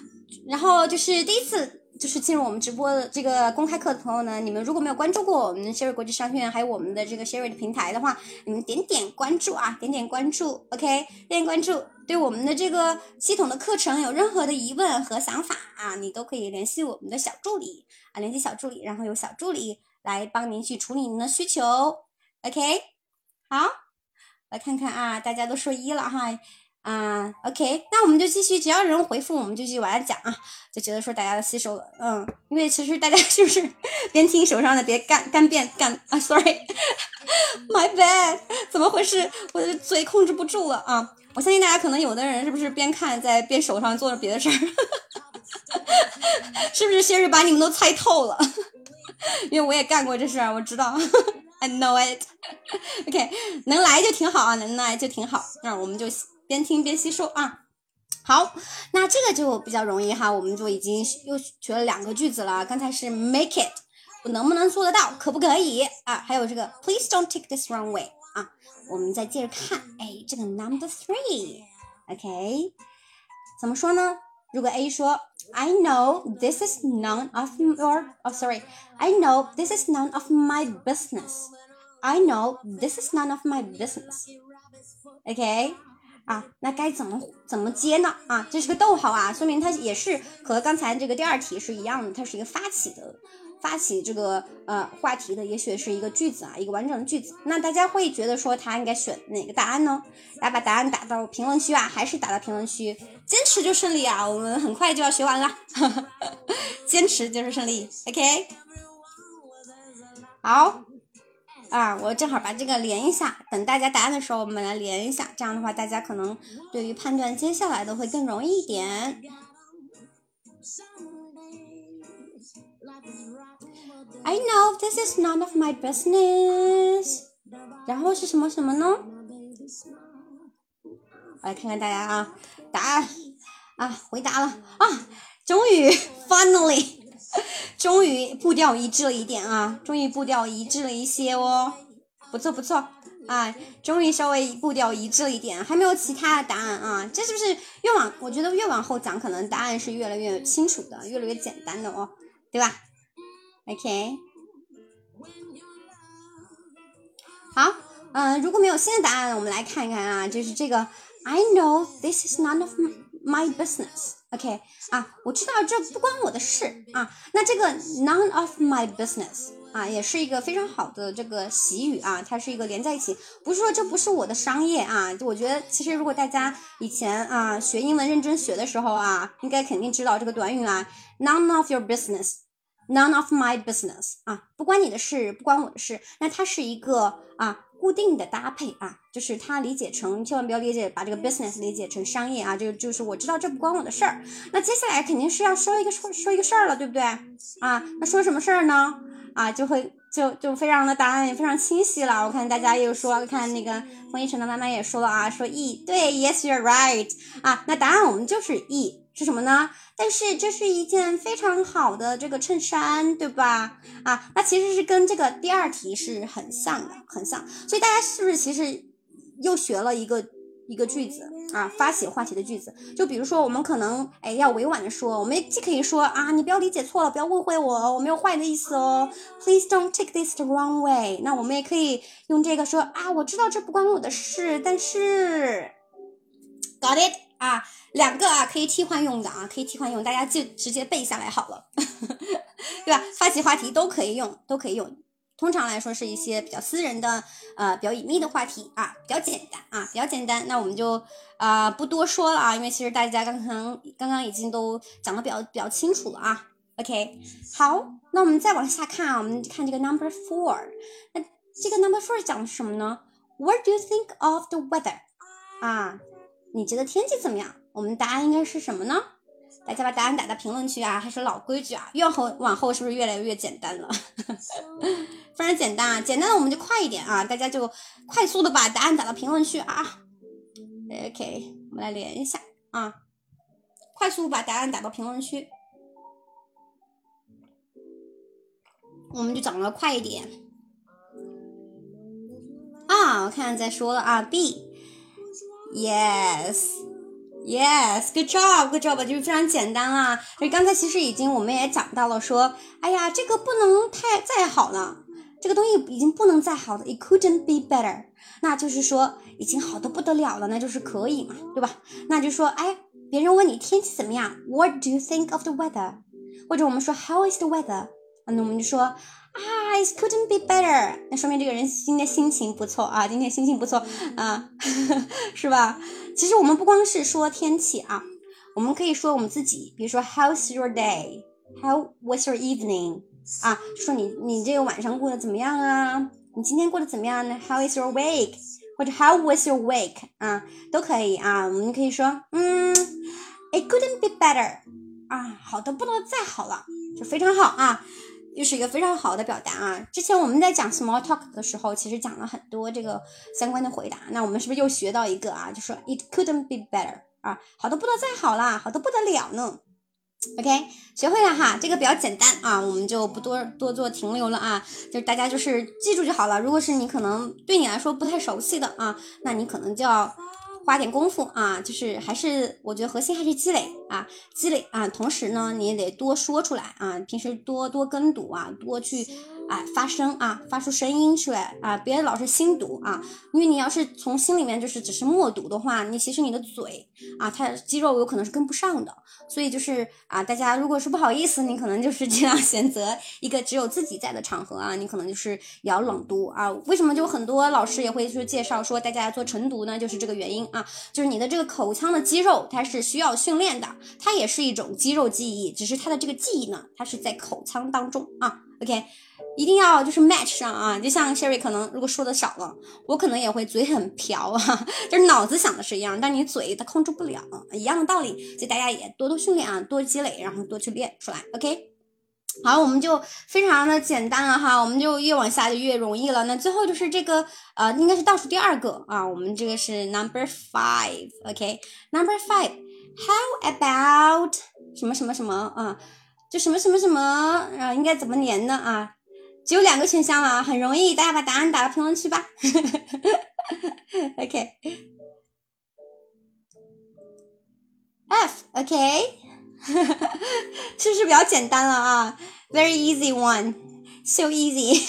S2: 然后就是第一次就是进入我们直播的这个公开课的朋友呢，你们如果没有关注过我们 Sherry 国际商学院，还有我们的这个 Sherry 的平台的话，你们点点关注啊，点点关注，OK，点点关注。对我们的这个系统的课程有任何的疑问和想法啊，你都可以联系我们的小助理啊，联系小助理，然后由小助理来帮您去处理您的需求，OK。好，来看看啊，大家都说一了哈。啊，OK，那我们就继续，只要有人回复，我们就继续往下讲啊。就觉得说大家都吸收了，嗯，因为其实大家 是不是边听手上的别干干变干啊？Sorry，My bad，怎么回事？我的嘴控制不住了啊！我相信大家可能有的人是不是边看在边手上做着别的事儿？是不是先是把你们都猜透了？因为我也干过这事儿，我知道，I know it。OK，能来就挺好啊，能来就挺好，那我们就。边听边吸收啊，好，那这个就比较容易哈，我们就已经又学了两个句子了。刚才是 make it，我能不能做得到，可不可以啊？还有这个 please don't take this wrong way 啊，我们再接着看，哎，这个 number three，OK，怎么说呢？如果 A 说 I know this is none of your，oh sorry，I know this is none of my business，I know this is none of my business，OK。啊，那该怎么怎么接呢？啊，这是个逗号啊，说明它也是和刚才这个第二题是一样的，它是一个发起的，发起这个呃话题的，也许是一个句子啊，一个完整的句子。那大家会觉得说他应该选哪个答案呢？来把答案打到评论区啊，还是打到评论区？坚持就胜利啊，我们很快就要学完了，坚持就是胜利。OK，好。啊，我正好把这个连一下，等大家答案的时候，我们来连一下，这样的话，大家可能对于判断接下来的会更容易一点。I know this is none of my business。然后是什么什么呢？我来看看大家啊，答案啊，回答了啊，终于，finally。终于步调一致了一点啊，终于步调一致了一些哦，不错不错啊，终于稍微步调一致了一点，还没有其他的答案啊，这是不是越往我觉得越往后讲，可能答案是越来越清楚的，越来越简单的哦，对吧？OK，好，嗯，如果没有新的答案，我们来看一看啊，就是这个，I know this is none of my business。OK。啊，我知道这不关我的事啊。那这个 none of my business 啊，也是一个非常好的这个习语啊，它是一个连在一起，不是说这不是我的商业啊，我觉得其实如果大家以前啊学英文认真学的时候啊，应该肯定知道这个短语啊，none of your business，none of my business 啊，不关你的事，不关我的事，那它是一个啊。固定的搭配啊，就是它理解成，千万不要理解把这个 business 理解成商业啊，这个就是我知道这不关我的事儿。那接下来肯定是要说一个说说一个事儿了，对不对啊？那说什么事儿呢？啊，就会就就非常的答案也非常清晰了。我看大家又说，看那个冯一晨的妈妈也说了啊，说 E 对，Yes you're right 啊，那答案我们就是 E。是什么呢？但是这是一件非常好的这个衬衫，对吧？啊，那其实是跟这个第二题是很像的，很像。所以大家是不是其实又学了一个一个句子啊？发起话题的句子，就比如说我们可能哎要委婉的说，我们既可以说啊，你不要理解错了，不要误会我，我没有坏的意思哦，Please don't take this the wrong way。那我们也可以用这个说啊，我知道这不关我的事，但是，Got it？啊，两个啊可以替换用的啊，可以替换用，大家就直接背下来好了，对吧？发起话题都可以用，都可以用。通常来说是一些比较私人的，呃，比较隐秘的话题啊，比较简单啊，比较简单。那我们就啊不多说了啊，因为其实大家刚刚刚刚已经都讲的比较比较清楚了啊。OK，好，那我们再往下看啊，我们看这个 Number Four，那这个 Number Four 讲的是什么呢？What do you think of the weather？啊？你觉得天气怎么样？我们答案应该是什么呢？大家把答案打在评论区啊！还是老规矩啊，越后往后是不是越来越简单了？非常简单啊，简单的我们就快一点啊！大家就快速的把答案打到评论区啊。OK，我们来连一下啊，快速把答案打到评论区，我们就讲的快一点啊！我看再说了啊，B。Yes, yes, good job, good job，就是非常简单啦。所以刚才其实已经我们也讲到了，说，哎呀，这个不能太再好了，这个东西已经不能再好了，it couldn't be better。那就是说已经好的不得了了，那就是可以嘛，对吧？那就说，哎，别人问你天气怎么样，What do you think of the weather？或者我们说 How is the weather？那我们就说。啊，it couldn't be better。那说明这个人今天心情不错啊，今天心情不错啊，是吧？其实我们不光是说天气啊，我们可以说我们自己，比如说 How's your day？How was your evening？啊，说你你这个晚上过得怎么样啊？你今天过得怎么样呢？How is your week？或者 How was your week？啊，都可以啊。我们可以说，嗯，it couldn't be better。啊，好的不能再好了，就非常好啊。又是一个非常好的表达啊！之前我们在讲 small talk 的时候，其实讲了很多这个相关的回答。那我们是不是又学到一个啊？就说 it couldn't be better 啊，好的不能再好啦，好的不得了呢。OK，学会了哈，这个比较简单啊，我们就不多多做停留了啊，就是大家就是记住就好了。如果是你可能对你来说不太熟悉的啊，那你可能就要。花点功夫啊，就是还是我觉得核心还是积累啊，积累啊，同时呢，你也得多说出来啊，平时多多跟读啊，多去。哎，发声啊，发出声音出来啊！别老是心读啊，因为你要是从心里面就是只是默读的话，你其实你的嘴啊，它肌肉有可能是跟不上的。所以就是啊，大家如果是不好意思，你可能就是尽量选择一个只有自己在的场合啊，你可能就是也要朗读啊。为什么就很多老师也会说介绍说大家做晨读呢？就是这个原因啊，就是你的这个口腔的肌肉它是需要训练的，它也是一种肌肉记忆，只是它的这个记忆呢，它是在口腔当中啊。OK。一定要就是 match 上啊，就像 Sherry 可能如果说的少了，我可能也会嘴很瓢啊，就是脑子想的是一样，但你嘴它控制不了，一样的道理，所以大家也多多训练啊，多积累，然后多去练出来。OK，好，我们就非常的简单了哈，我们就越往下就越容易了。那最后就是这个呃，应该是倒数第二个啊，我们这个是 number five，OK，number five，how about 什么什么什么啊，就什么什么什么然后，应该怎么连呢啊？只有两个选项了，很容易，大家把答案打到评论区吧。OK，F，OK，是不是比较简单了啊？Very easy one。So easy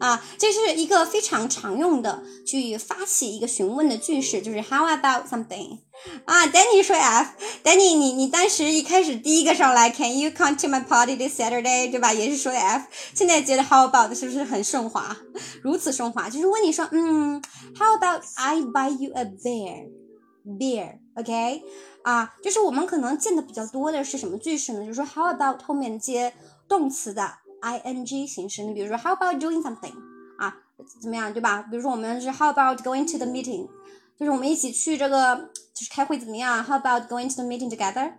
S2: 啊，这是一个非常常用的去发起一个询问的句式，就是 How about something 啊？Danny 说 F，Danny 你你当时一开始第一个上来，Can you come to my party this Saturday？对吧？也是说 F，现在觉得 How about 是不是很顺滑？如此顺滑，就是问你说，嗯，How about I buy you a beer？Beer，OK？啊，就是我们可能见的比较多的是什么句式呢？就是说 How about 后面接动词的。Ing 形式，你比如说 How about doing something 啊，怎么样，对吧？比如说我们是 How about going to the meeting，就是我们一起去这个就是开会怎么样？How about going to the meeting together，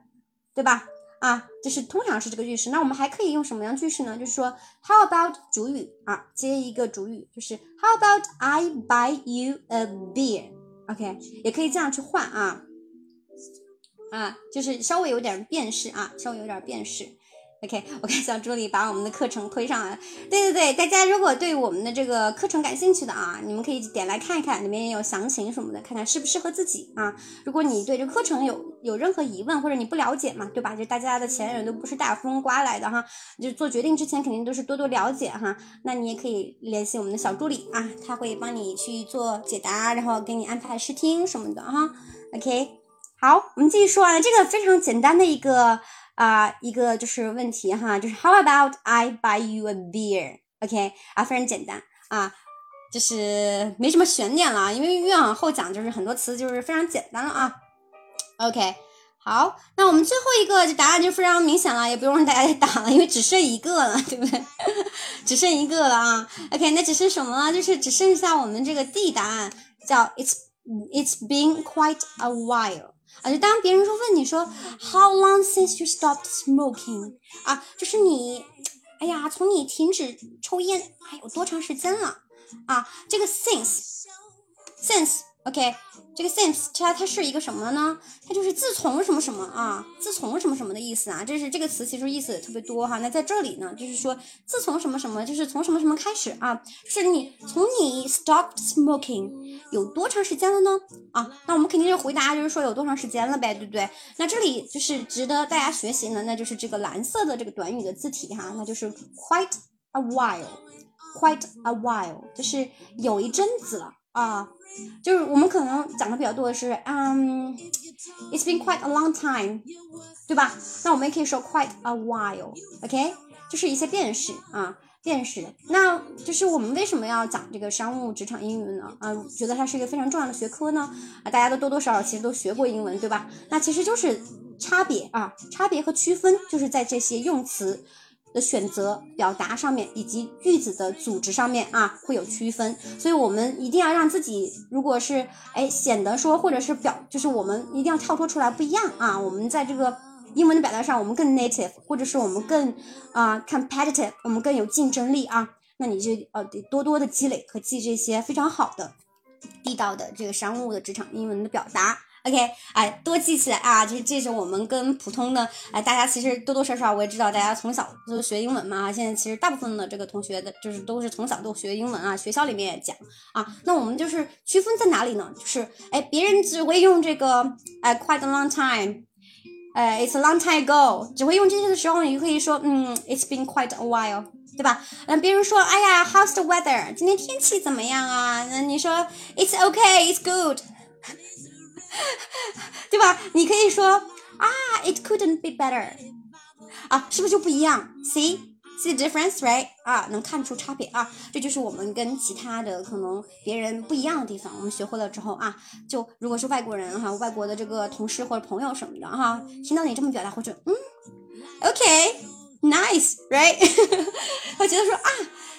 S2: 对吧？啊，就是通常是这个句式。那我们还可以用什么样句式呢？就是说 How about 主语啊，接一个主语，就是 How about I buy you a beer？OK，也可以这样去换啊啊，就是稍微有点辨识啊，稍微有点辨识。OK，我看小助理把我们的课程推上来。对对对，大家如果对我们的这个课程感兴趣的啊，你们可以点来看一看，里面也有详情什么的，看看适不适合自己啊。如果你对这课程有有任何疑问或者你不了解嘛，对吧？就大家的钱人都不是大风刮来的哈，就做决定之前肯定都是多多了解哈。那你也可以联系我们的小助理啊，他会帮你去做解答，然后给你安排试听什么的哈。OK，好，我们继续说啊，这个非常简单的一个。啊，一个就是问题哈，就是 How about I buy you a beer？OK 啊，非常简单啊，就是没什么悬念了，因为越往后讲就是很多词就是非常简单了啊。OK，好，那我们最后一个就答案就非常明显了，也不用大家再打了，因为只剩一个了，对不对？只剩一个了啊。OK，那只剩什么了？就是只剩下我们这个 D 答案，叫 It's It's been quite a while。啊，就当别人说问你说，How long since you stopped smoking？啊，就是你，哎呀，从你停止抽烟还有多长时间了？啊，这个 since，since OK，。这个 since 它它是一个什么呢？它就是自从什么什么啊，自从什么什么的意思啊。这是这个词其实意思特别多哈。那在这里呢，就是说自从什么什么，就是从什么什么开始啊？是你从你 stop smoking 有多长时间了呢？啊，那我们肯定是回答就是说有多长时间了呗，对不对？那这里就是值得大家学习的，那就是这个蓝色的这个短语的字体哈，那就是 quite a while，quite a while，就是有一阵子了啊。就是我们可能讲的比较多的是，嗯，It's been quite a long time，对吧？那我们也可以说 quite a while，OK，就是一些辨识啊，辨识。那就是我们为什么要讲这个商务职场英语呢？啊，觉得它是一个非常重要的学科呢？啊，大家都多多少少其实都学过英文，对吧？那其实就是差别啊，差别和区分就是在这些用词。的选择、表达上面，以及句子的组织上面啊，会有区分。所以，我们一定要让自己，如果是哎显得说，或者是表，就是我们一定要跳脱出来不一样啊。我们在这个英文的表达上，我们更 native，或者是我们更啊 competitive，我们更有竞争力啊。那你就呃得多多的积累和记这些非常好的、地道的这个商务的职场英文的表达。OK，哎，多记起来啊！这这是我们跟普通的哎，大家其实多多少少我也知道，大家从小都学英文嘛。现在其实大部分的这个同学的，就是都是从小都学英文啊，学校里面也讲啊。那我们就是区分在哪里呢？就是哎，别人只会用这个哎，quite a long time，哎，it's a long time ago，只会用这些的时候，你就可以说嗯，it's been quite a while，对吧？嗯，别人说哎呀，how's the weather？今天天气怎么样啊？那你说 it's OK，it's good。对吧？你可以说啊，it couldn't be better，啊，是不是就不一样？See see difference right？啊，能看出差别啊，这就是我们跟其他的可能别人不一样的地方。我们学会了之后啊，就如果是外国人哈，外国的这个同事或者朋友什么的哈，听到你这么表达，会觉得嗯，OK，nice right？会觉得说啊，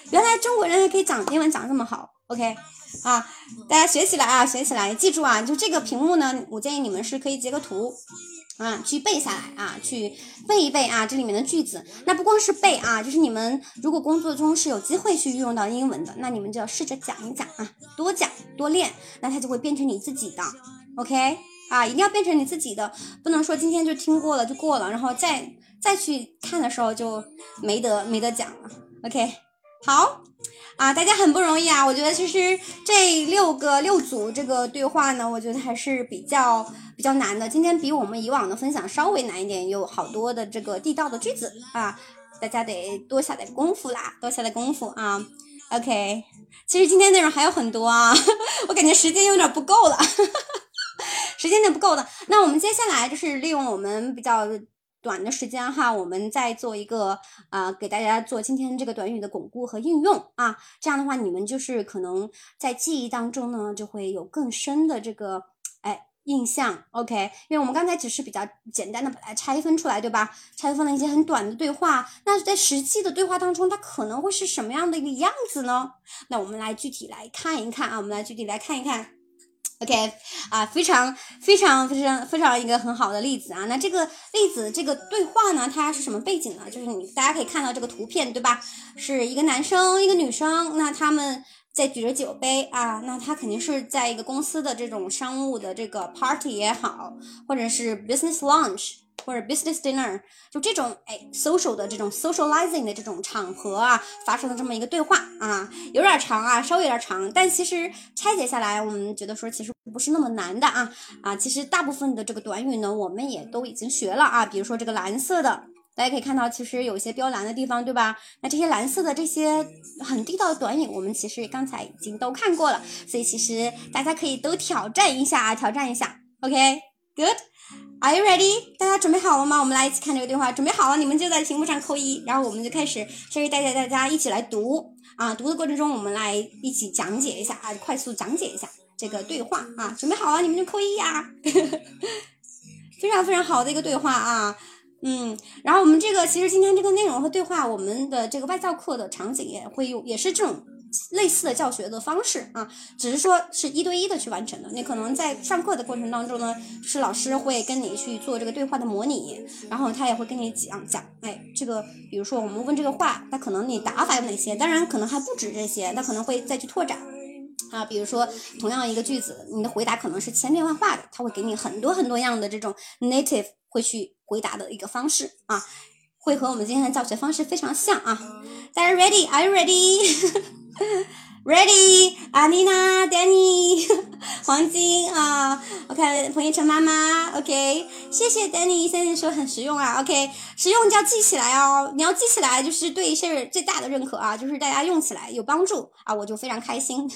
S2: 原来中国人还可以讲英文讲这么好，OK。啊，大家学起来啊，学起来，记住啊，就这个屏幕呢，我建议你们是可以截个图，啊，去背下来啊，去背一背啊，这里面的句子。那不光是背啊，就是你们如果工作中是有机会去运用到英文的，那你们就要试着讲一讲啊，多讲多练，那它就会变成你自己的。OK，啊，一定要变成你自己的，不能说今天就听过了就过了，然后再再去看的时候就没得没得讲了。OK，好。啊，大家很不容易啊！我觉得其实这六个六组这个对话呢，我觉得还是比较比较难的。今天比我们以往的分享稍微难一点，有好多的这个地道的句子啊，大家得多下点功夫啦，多下点功夫啊。OK，其实今天内容还有很多啊，我感觉时间有点不够了，时间点不够的。那我们接下来就是利用我们比较短的时间哈，我们再做一个啊，给大家做今天这个短语的巩固和应用啊。这样的话，你们就是可能在记忆当中呢，就会有更深的这个哎印象。OK，因为我们刚才只是比较简单的把它拆分出来，对吧？拆分了一些很短的对话，那在实际的对话当中，它可能会是什么样的一个样子呢？那我们来具体来看一看啊，我们来具体来看一看。OK，啊，非常非常非常非常一个很好的例子啊。那这个例子这个对话呢，它是什么背景呢？就是你大家可以看到这个图片，对吧？是一个男生一个女生，那他们在举着酒杯啊，那他肯定是在一个公司的这种商务的这个 party 也好，或者是 business lunch。或者 business dinner，就这种哎 social 的这种 socializing 的这种场合啊，发生的这么一个对话啊，有点长啊，稍微有点长，但其实拆解下来，我们觉得说其实不是那么难的啊啊，其实大部分的这个短语呢，我们也都已经学了啊，比如说这个蓝色的，大家可以看到，其实有些标蓝的地方，对吧？那这些蓝色的这些很地道的短语，我们其实刚才已经都看过了，所以其实大家可以都挑战一下啊，挑战一下，OK，good。Are you ready？大家准备好了吗？我们来一起看这个对话。准备好了，你们就在屏幕上扣一，然后我们就开始，先带着大家一起来读啊。读的过程中，我们来一起讲解一下啊，快速讲解一下这个对话啊。准备好了，你们就扣一呀。非常非常好的一个对话啊，嗯。然后我们这个其实今天这个内容和对话，我们的这个外教课的场景也会用，也是这种。类似的教学的方式啊，只是说是一对一的去完成的。你可能在上课的过程当中呢，是老师会跟你去做这个对话的模拟，然后他也会跟你讲讲，哎，这个比如说我们问这个话，那可能你答法有哪些？当然可能还不止这些，那可能会再去拓展啊。比如说同样一个句子，你的回答可能是千变万化的，他会给你很多很多样的这种 native 会去回答的一个方式啊，会和我们今天的教学方式非常像啊。大家 ready？Are you ready？Ready，阿妮娜、Danny、黄金啊，OK，彭一晨妈妈，OK，谢谢 Danny 先生说很实用啊，OK，实用就要记起来哦，你要记起来就是对 Siri 最大的认可啊，就是大家用起来有帮助啊，我就非常开心。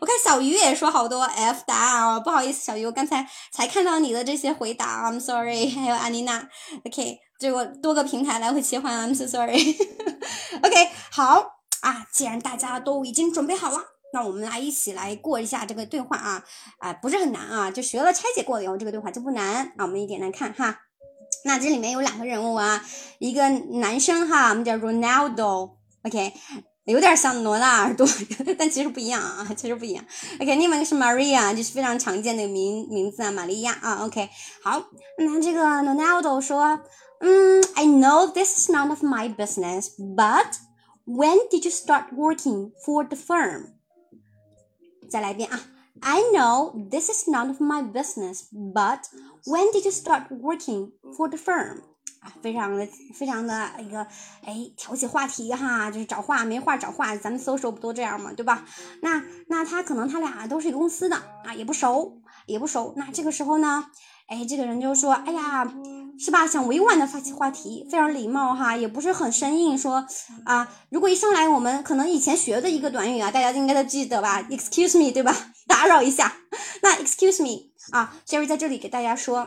S2: 我看小鱼也说好多 F 答案啊，不好意思，小鱼，我刚才才看到你的这些回答，I'm sorry，还有阿妮娜，OK，这个多个平台来回切换，I'm so sorry，OK，好。啊，既然大家都已经准备好了，那我们来一起来过一下这个对话啊，啊，不是很难啊，就学了拆解过了以后，这个对话就不难。那我们一点来看哈，那这里面有两个人物啊，一个男生哈，我们叫 Ronaldo，OK，有点像罗纳尔多，但其实不一样啊，其实不一样。OK，另外一个是 Maria，就是非常常见的名名字啊，玛利亚啊。OK，好，那这个 Ronaldo 说，嗯，I know this is none of my business，but When did you start working for the firm？再来一遍啊！I know this is none of my business, but when did you start working for the firm？啊，非常的非常的一个哎，挑起话题哈，就是找话没话找话，咱们 social 不都这样吗？对吧？那那他可能他俩都是一个公司的啊，也不熟也不熟。那这个时候呢，哎，这个人就说，哎呀。 是吧？想委婉的发起话题，非常礼貌哈，也不是很生硬。说啊，如果一上来我们可能以前学的一个短语啊，大家应该都记得吧？Excuse me，对吧？打扰一下。那 Excuse me 啊，Sherry 在这里给大家说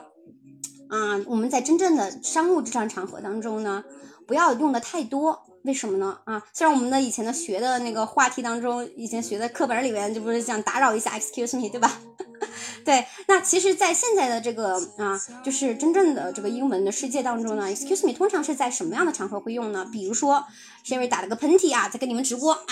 S2: 啊，我们在真正的商务职场场合当中呢，不要用的太多。为什么呢？啊，虽然我们的以前的学的那个话题当中，以前学的课本里面就不是想打扰一下，excuse me，对吧？对，那其实，在现在的这个啊，就是真正的这个英文的世界当中呢，excuse me 通常是在什么样的场合会用呢？比如说，Sherry 打了个喷嚏啊，在跟你们直播啊，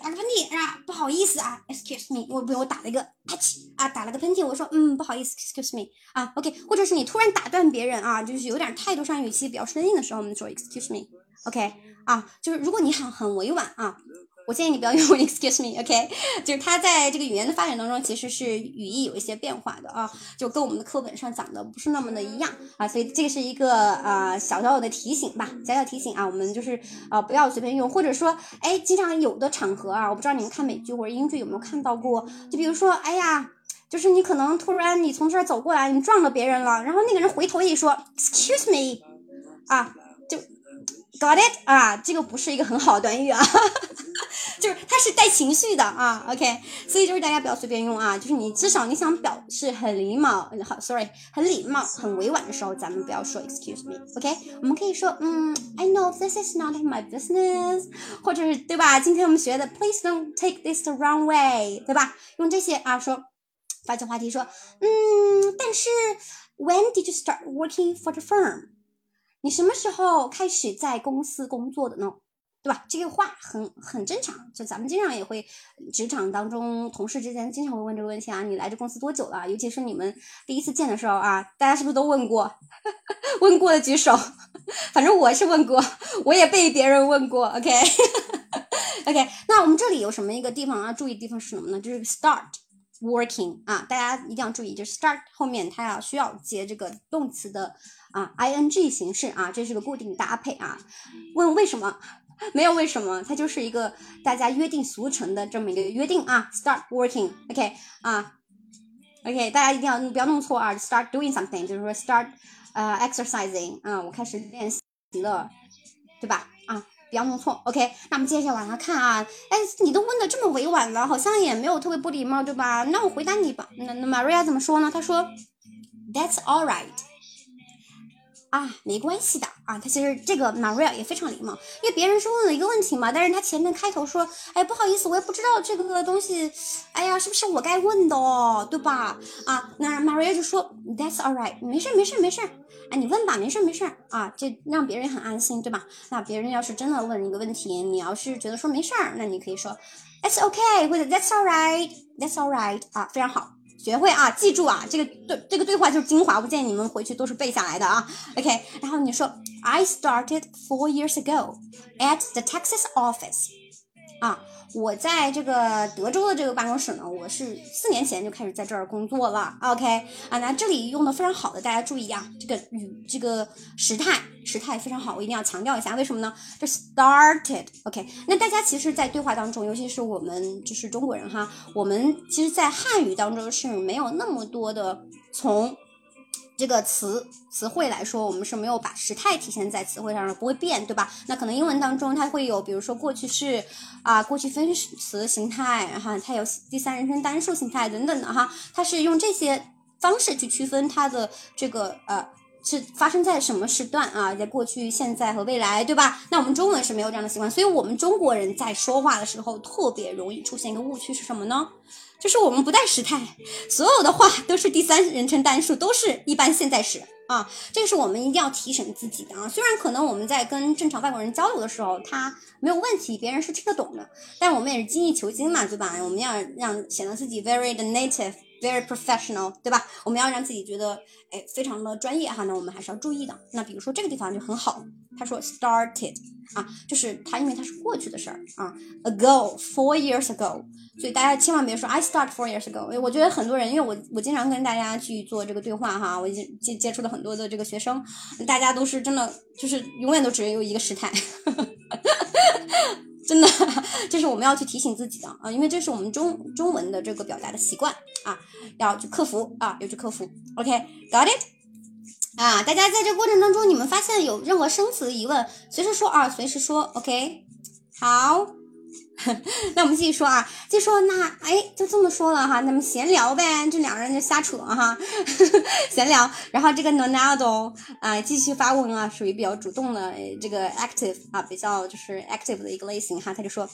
S2: 打个喷嚏啊，不好意思啊，excuse me，我我打了一个啊嚏啊，打了个喷嚏，我说嗯，不好意思，excuse me 啊，OK，或者是你突然打断别人啊，就是有点态度上语气比较生硬的时候，我们说 excuse me，OK。啊，就是如果你很很委婉啊，我建议你不要用 excuse me，OK，就是它在这个语言的发展当中，其实是语义有一些变化的啊，就跟我们的课本上讲的不是那么的一样啊，所以这个是一个呃小小的提醒吧，小小提醒啊，我们就是啊不要随便用，或者说哎，经常有的场合啊，我不知道你们看美剧或者英剧有没有看到过，就比如说哎呀，就是你可能突然你从这儿走过来，你撞了别人了，然后那个人回头一说 excuse me，啊。Got it 啊，这个不是一个很好的短语啊，就是它是带情绪的啊，OK，所以就是大家不要随便用啊，就是你至少你想表示很礼貌，好，sorry，很礼貌、很委婉的时候，咱们不要说 excuse me，OK，我们可以说，嗯，I know this is not my business，或者是对吧？今天我们学的 please don't take this the wrong way，对吧？用这些啊说发起话题说，嗯，但是 when did you start working for the firm？你什么时候开始在公司工作的呢？对吧？这个话很很正常，就咱们经常也会，职场当中同事之间经常会问这个问题啊。你来这公司多久了？尤其是你们第一次见的时候啊，大家是不是都问过？问过的举手。反正我是问过，我也被别人问过。OK，OK。那我们这里有什么一个地方要注意地方是什么呢？就是 start working 啊，大家一定要注意，就是 start 后面它要需要接这个动词的。啊，ing 形式啊，这是个固定搭配啊。问为什么？没有为什么，它就是一个大家约定俗成的这么一个约定啊。Start working，OK 啊，OK，大家一定要不要弄错啊。Start doing something，就是说 start 呃 exercising，啊，我开始练习了，对吧？不要弄错，OK。那我们接着往下看啊。哎，你都问的这么委婉了，好像也没有特别不礼貌，对吧？那我回答你吧。那那 Maria 怎么说呢？他说，That's all right。啊，没关系的啊，他其实这个 Maria 也非常礼貌，因为别人是问了一个问题嘛，但是他前面开头说，哎，不好意思，我也不知道这个东西，哎呀，是不是我该问的哦，对吧？啊，那 Maria 就说，That's all right，没事没事没事，哎，你问吧，没事没事啊，这让别人也很安心，对吧？那别人要是真的问一个问题，你要是觉得说没事儿，那你可以说，It's okay，或者 That's all right，That's all right，啊，非常好。学会啊，记住啊，这个对这个对话就是精华，我建议你们回去都是背下来的啊。OK，然后你说，I started four years ago at the Texas office，啊。我在这个德州的这个办公室呢，我是四年前就开始在这儿工作了。OK 啊，那这里用的非常好的，大家注意啊，这个语这个时态时态非常好，我一定要强调一下，为什么呢？这 started。OK，那大家其实，在对话当中，尤其是我们就是中国人哈，我们其实，在汉语当中是没有那么多的从。这个词词汇来说，我们是没有把时态体现在词汇上的，不会变，对吧？那可能英文当中它会有，比如说过去式啊、过去分词形态，然后它有第三人称单数形态等等的哈，它是用这些方式去区分它的这个呃是发生在什么时段啊，在过去、现在和未来，对吧？那我们中文是没有这样的习惯，所以我们中国人在说话的时候特别容易出现一个误区是什么呢？就是我们不带时态，所有的话都是第三人称单数，都是一般现在时啊。这个是我们一定要提醒自己的啊。虽然可能我们在跟正常外国人交流的时候，他没有问题，别人是听得懂的，但我们也是精益求精嘛，对吧？我们要让显得自己 very 的 native，Very professional，对吧？我们要让自己觉得哎非常的专业哈。那我们还是要注意的。那比如说这个地方就很好，他说 started 啊，就是他因为他是过去的事儿啊，ago four years ago。所以大家千万别说 I start four years ago。我觉得很多人，因为我我经常跟大家去做这个对话哈，我已经接接触了很多的这个学生，大家都是真的就是永远都只有一个时态，真的，这是我们要去提醒自己的啊，因为这是我们中中文的这个表达的习惯啊，要去克服啊，要去克服。OK，got it？啊，大家在这过程当中，你们发现有任何生词疑问，随时说啊，随时说。OK，好。那我们继续说啊，继续说那哎，就这么说了哈，那么闲聊呗，这两个人就瞎扯哈，闲聊。然后这个 Ronaldo 啊，继续发问啊，属于比较主动的这个 active 啊，比较就是 active 的一个类型哈。他就说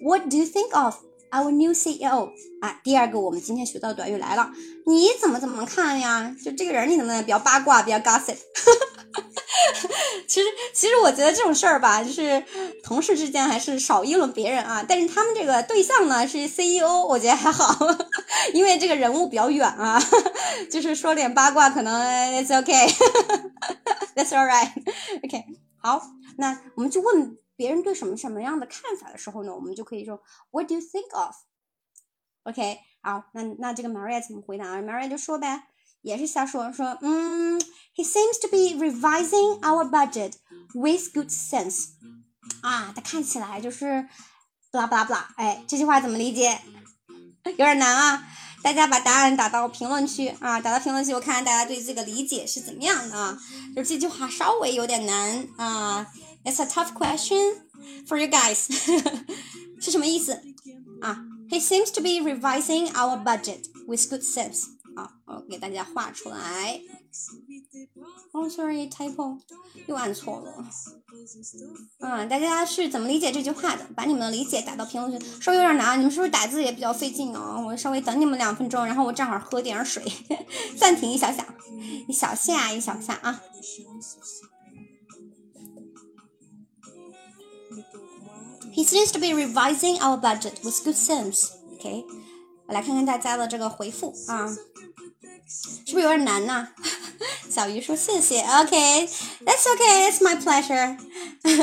S2: ，What do you think of our new CEO？啊，第二个我们今天学到短语来了，你怎么怎么看呀？就这个人你怎么比较八卦，比较 gossip？其实，其实我觉得这种事儿吧，就是同事之间还是少议论别人啊。但是他们这个对象呢是 CEO，我觉得还好，因为这个人物比较远啊，就是说点八卦可能 it's okay，that's all right，OK 好，那我们去问别人对什么什么样的看法的时候呢，我们就可以说 What do you think of？OK，好，那那这个 Maria 怎么回答啊？Maria 就说呗。也是瞎说，说嗯 ，He seems to be revising our budget with good sense。啊，他看起来就是不啦不啦不啦，哎，这句话怎么理解？有点难啊，大家把答案打到评论区啊，打到评论区，我看看大家对这个理解是怎么样的啊？就这句话稍微有点难啊， It's a tough question for you guys 是什么意思啊？He seems to be revising our budget with good sense 啊，我给大家画出来。 Oh sorry typo，又按错了。嗯，大家是怎么理解这句话的？把你们的理解打到评论区，稍微有点难，你们是不是打字也比较费劲啊？我稍微等你们两分钟，然后我正好喝点水，暂停一小下，一小下一小下啊。He seems to be revising our budget with good sense. OK，我来看看大家的这个回复啊，是不是有点难呐？小鱼说谢谢，OK，That's OK，It's my pleasure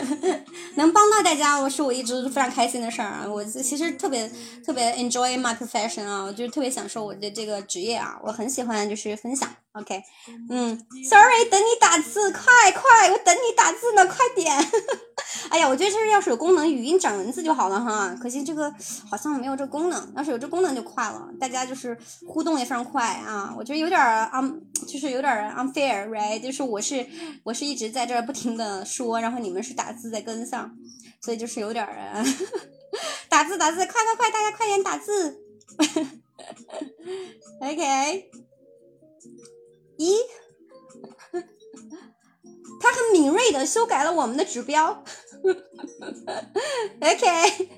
S2: 能帮到大家，我是我一直非常开心的事儿啊。我其实特别特别 enjoy my profession 啊，我就是特别享受我的这个职业啊，我很喜欢就是分享。OK，嗯，Sorry，等你打字，快快，我等你打字呢，快点。哎呀，我觉得这要是有功能，语音转文字就好了哈。可惜这个好像没有这功能，要是有这功能就快了，大家就是互动也非常快啊。我觉得有点儿 un，就是有点 unfair，right？就是我是我是一直在这儿不停的说，然后你们是打字在跟上，所以就是有点儿 打字打字，快快快，大家快点打字。OK。一，他很敏锐的修改了我们的指标。OK，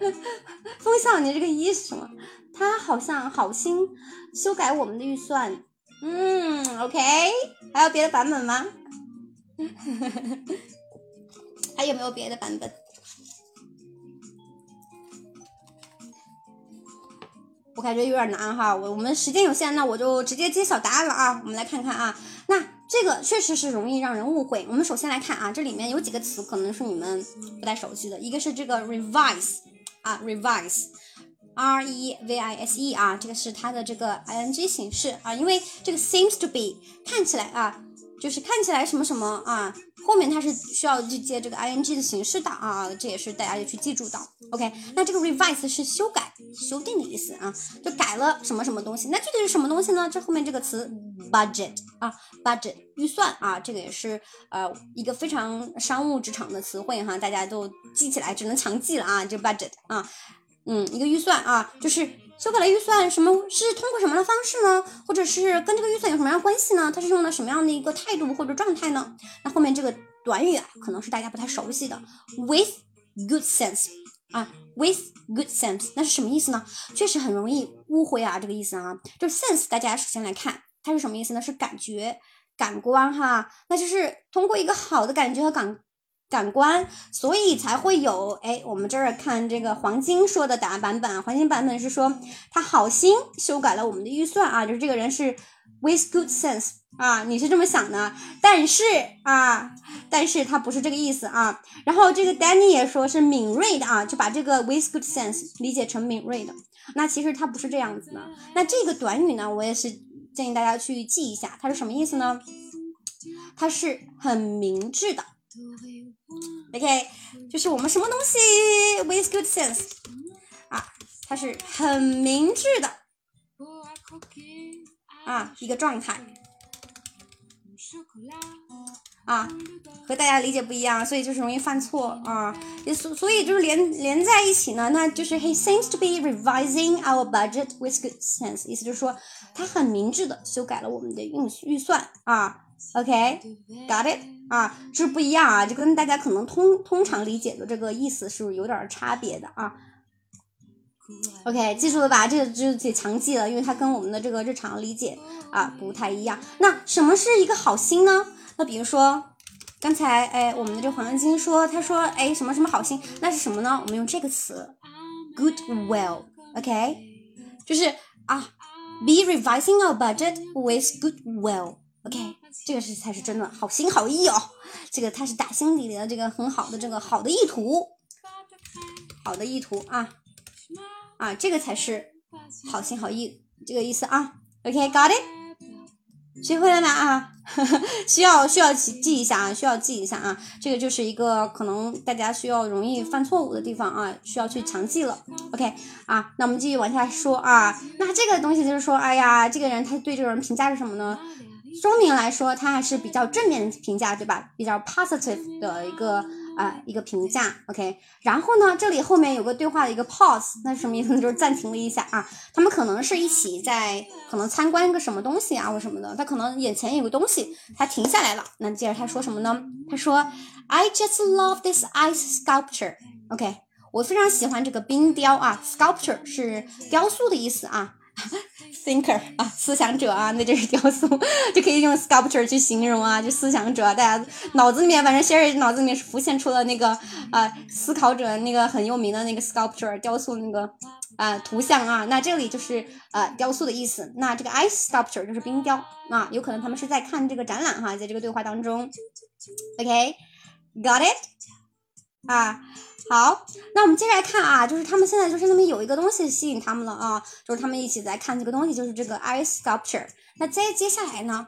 S2: 风向，你这个一是什么？他好像好心修改我们的预算。嗯，OK，还有别的版本吗？还有没有别的版本？我感觉有点难哈，我我们时间有限，那我就直接揭晓答案了啊！我们来看看啊，那这个确实是容易让人误会。我们首先来看啊，这里面有几个词可能是你们不太熟悉的，一个是这个 revise 啊，revise，r e v i s e 啊，这个是它的这个 i n g 形式啊，因为这个 seems to be 看起来啊。就是看起来什么什么啊，后面它是需要去接这个 ing 的形式的啊，这也是大家要去记住的。OK，那这个 revise 是修改、修订的意思啊，就改了什么什么东西。那具体是什么东西呢？这后面这个词 budget 啊，budget 预算啊，这个也是呃一个非常商务职场的词汇哈，大家都记起来，只能强记了啊，这 budget 啊，嗯，一个预算啊，就是。修改了预算，什么是通过什么样的方式呢？或者是跟这个预算有什么样的关系呢？它是用了什么样的一个态度或者状态呢？那后面这个短语啊，可能是大家不太熟悉的，with good sense 啊，with good sense，那是什么意思呢？确实很容易误会啊，这个意思啊，就是 sense，大家首先来看它是什么意思呢？是感觉、感官哈，那就是通过一个好的感觉和感。感官，所以才会有哎，我们这儿看这个黄金说的答案版本，黄金版本是说他好心修改了我们的预算啊，就是这个人是 with good sense 啊，你是这么想的，但是啊，但是他不是这个意思啊。然后这个 Danny 也说是敏锐的啊，就把这个 with good sense 理解成敏锐的，那其实它不是这样子的。那这个短语呢，我也是建议大家去记一下，它是什么意思呢？它是很明智的。OK，就是我们什么东西 with good sense 啊，它是很明智的啊一个状态啊，和大家理解不一样，所以就是容易犯错啊。所所以就是连连在一起呢，那就是 he seems to be revising our budget with good sense，意思就是说他很明智的修改了我们的预预算啊。OK，got it。啊，是不一样啊，就跟大家可能通通常理解的这个意思是有点差别的啊。OK，记住了吧？这个就得强记了，因为它跟我们的这个日常理解啊不太一样。那什么是一个好心呢？那比如说刚才哎，我们的这黄金说，他说哎什么什么好心，那是什么呢？我们用这个词，goodwill。OK，就是啊，be revising our budget with goodwill。OK，这个是才是真的好心好意哦，这个他是打心底里的这个很好的这个好的意图，好的意图啊啊，这个才是好心好意这个意思啊。OK，got it？学会了吗啊？需要需要记记一下啊，需要记一下啊，这个就是一个可能大家需要容易犯错误的地方啊，需要去强记了。OK 啊，那我们继续往下说啊，那这个东西就是说，哎呀，这个人他对这个人评价是什么呢？说明来说，它还是比较正面的评价，对吧？比较 positive 的一个啊、一个评价，OK。然后呢，这里后面有个对话的一个 pause，那是什么意思呢？就是暂停了一下啊。他们可能是一起在可能参观一个什么东西啊或什么的，他可能眼前有个东西，他停下来了。那接着他说什么呢？他说：“I just love this ice sculpture。”OK，我非常喜欢这个冰雕啊，sculpture 是雕塑的意思啊。Thinker 啊，思想者啊，那就是雕塑，就可以用 sculpture 去形容啊，就思想者，大家脑子里面，反正 Sherry 脑子里面是浮现出了那个啊、思考者那个很有名的那个 sculpture 雕塑那个啊、图像啊，那这里就是呃雕塑的意思，那这个 ice sculpture 就是冰雕啊，有可能他们是在看这个展览哈，在这个对话当中，OK，got、it 啊。好，那我们接着来看啊，就是他们现在就是那边有一个东西吸引他们了啊，就是他们一起在看这个东西，就是这个 ice sculpture。那接接下来呢，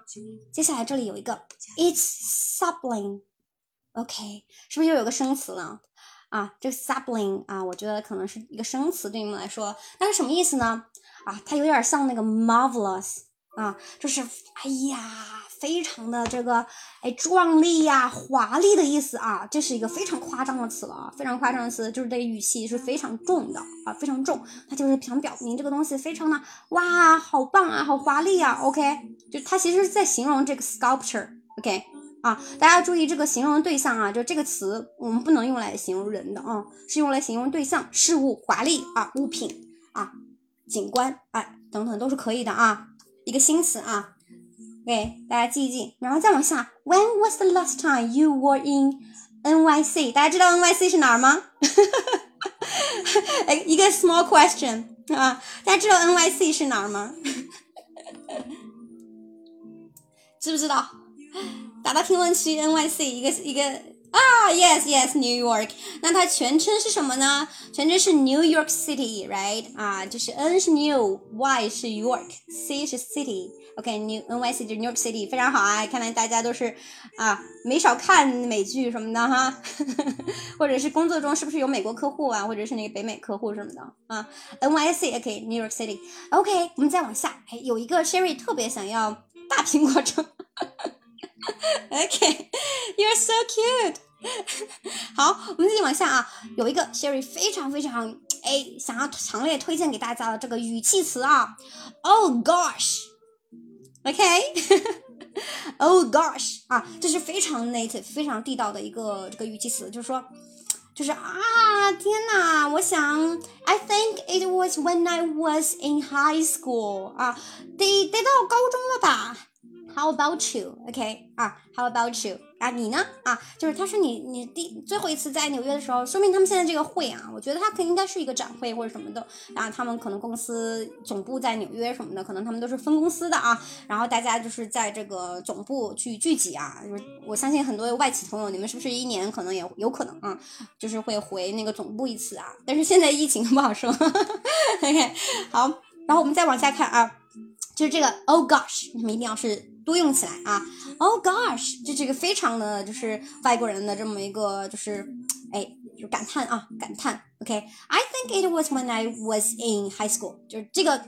S2: 接下来这里有一个 it's subling，OK，、是不是又有个生词了？啊，这个 subling 啊，我觉得可能是一个生词对你们来说，那是什么意思呢？啊，它有点像那个 marvelous 啊，就是哎呀，非常的这个哎壮丽呀、华丽的意思啊，这是一个非常夸张的词了啊，非常夸张的词，就是这个语气是非常重的啊，非常重，它就是想表明这个东西非常的哇，好棒啊，好华丽啊，OK，就它其实是在形容这个 sculpture，OK、啊，大家注意这个形容对象啊，就这个词我们不能用来形容人的啊，是用来形容对象、事物、华丽啊、物品啊、景观啊等等都是可以的啊，一个新词啊。OK，大家记一记，然后再往下，When was the last time you were in NYC？大家知道 NYC 是哪儿吗？哎，一个 small question 啊，大家知道 NYC 是哪儿吗？知不知道？打到评论区，NYC 一个一个啊，yes yes，New York。那它全称是什么呢？全称是 New York City，right？啊，就是 N 是 New，Y 是 York，C 是 City。OK，你 NYC 就 New York City，非常好啊！看来大家都是啊没少看美剧什么的哈，或者是工作中是不是有美国客户啊，或者是那个北美客户什么的啊？NYC OK，New York City OK，我们再往下，哎，有一个 Sherry 特别想要大苹果橙。OK，you're so cute。好，我们继续往下啊，有一个 Sherry 非常非常哎想要强烈推荐给大家的这个语气词啊，Oh gosh。OK，Oh gosh 啊，这是非常 native、非常地道的一个这个语气词，就是说，就是啊，天哪，我想，I think it was when I was in high school 啊，得得到高中了吧 ？How about you？OK、啊，How about you？啊，你呢？啊，就是他说你你第最后一次在纽约的时候，说明他们现在这个会啊，我觉得他可应该是一个展会或者什么的。啊他们可能公司总部在纽约什么的，可能他们都是分公司的啊。然后大家就是在这个总部去聚集啊。就是我相信很多外企朋友，你们是不是一年可能也有可能啊，就是会回那个总部一次啊？但是现在疫情不好说。OK，好，然后我们再往下看啊，就是这个 Oh gosh，你们一定要是多用起来啊。Oh gosh，这这个非常的就是外国人的这么一个就是哎，就感叹啊，感叹。OK，I、think it was when I was in high school，就是这个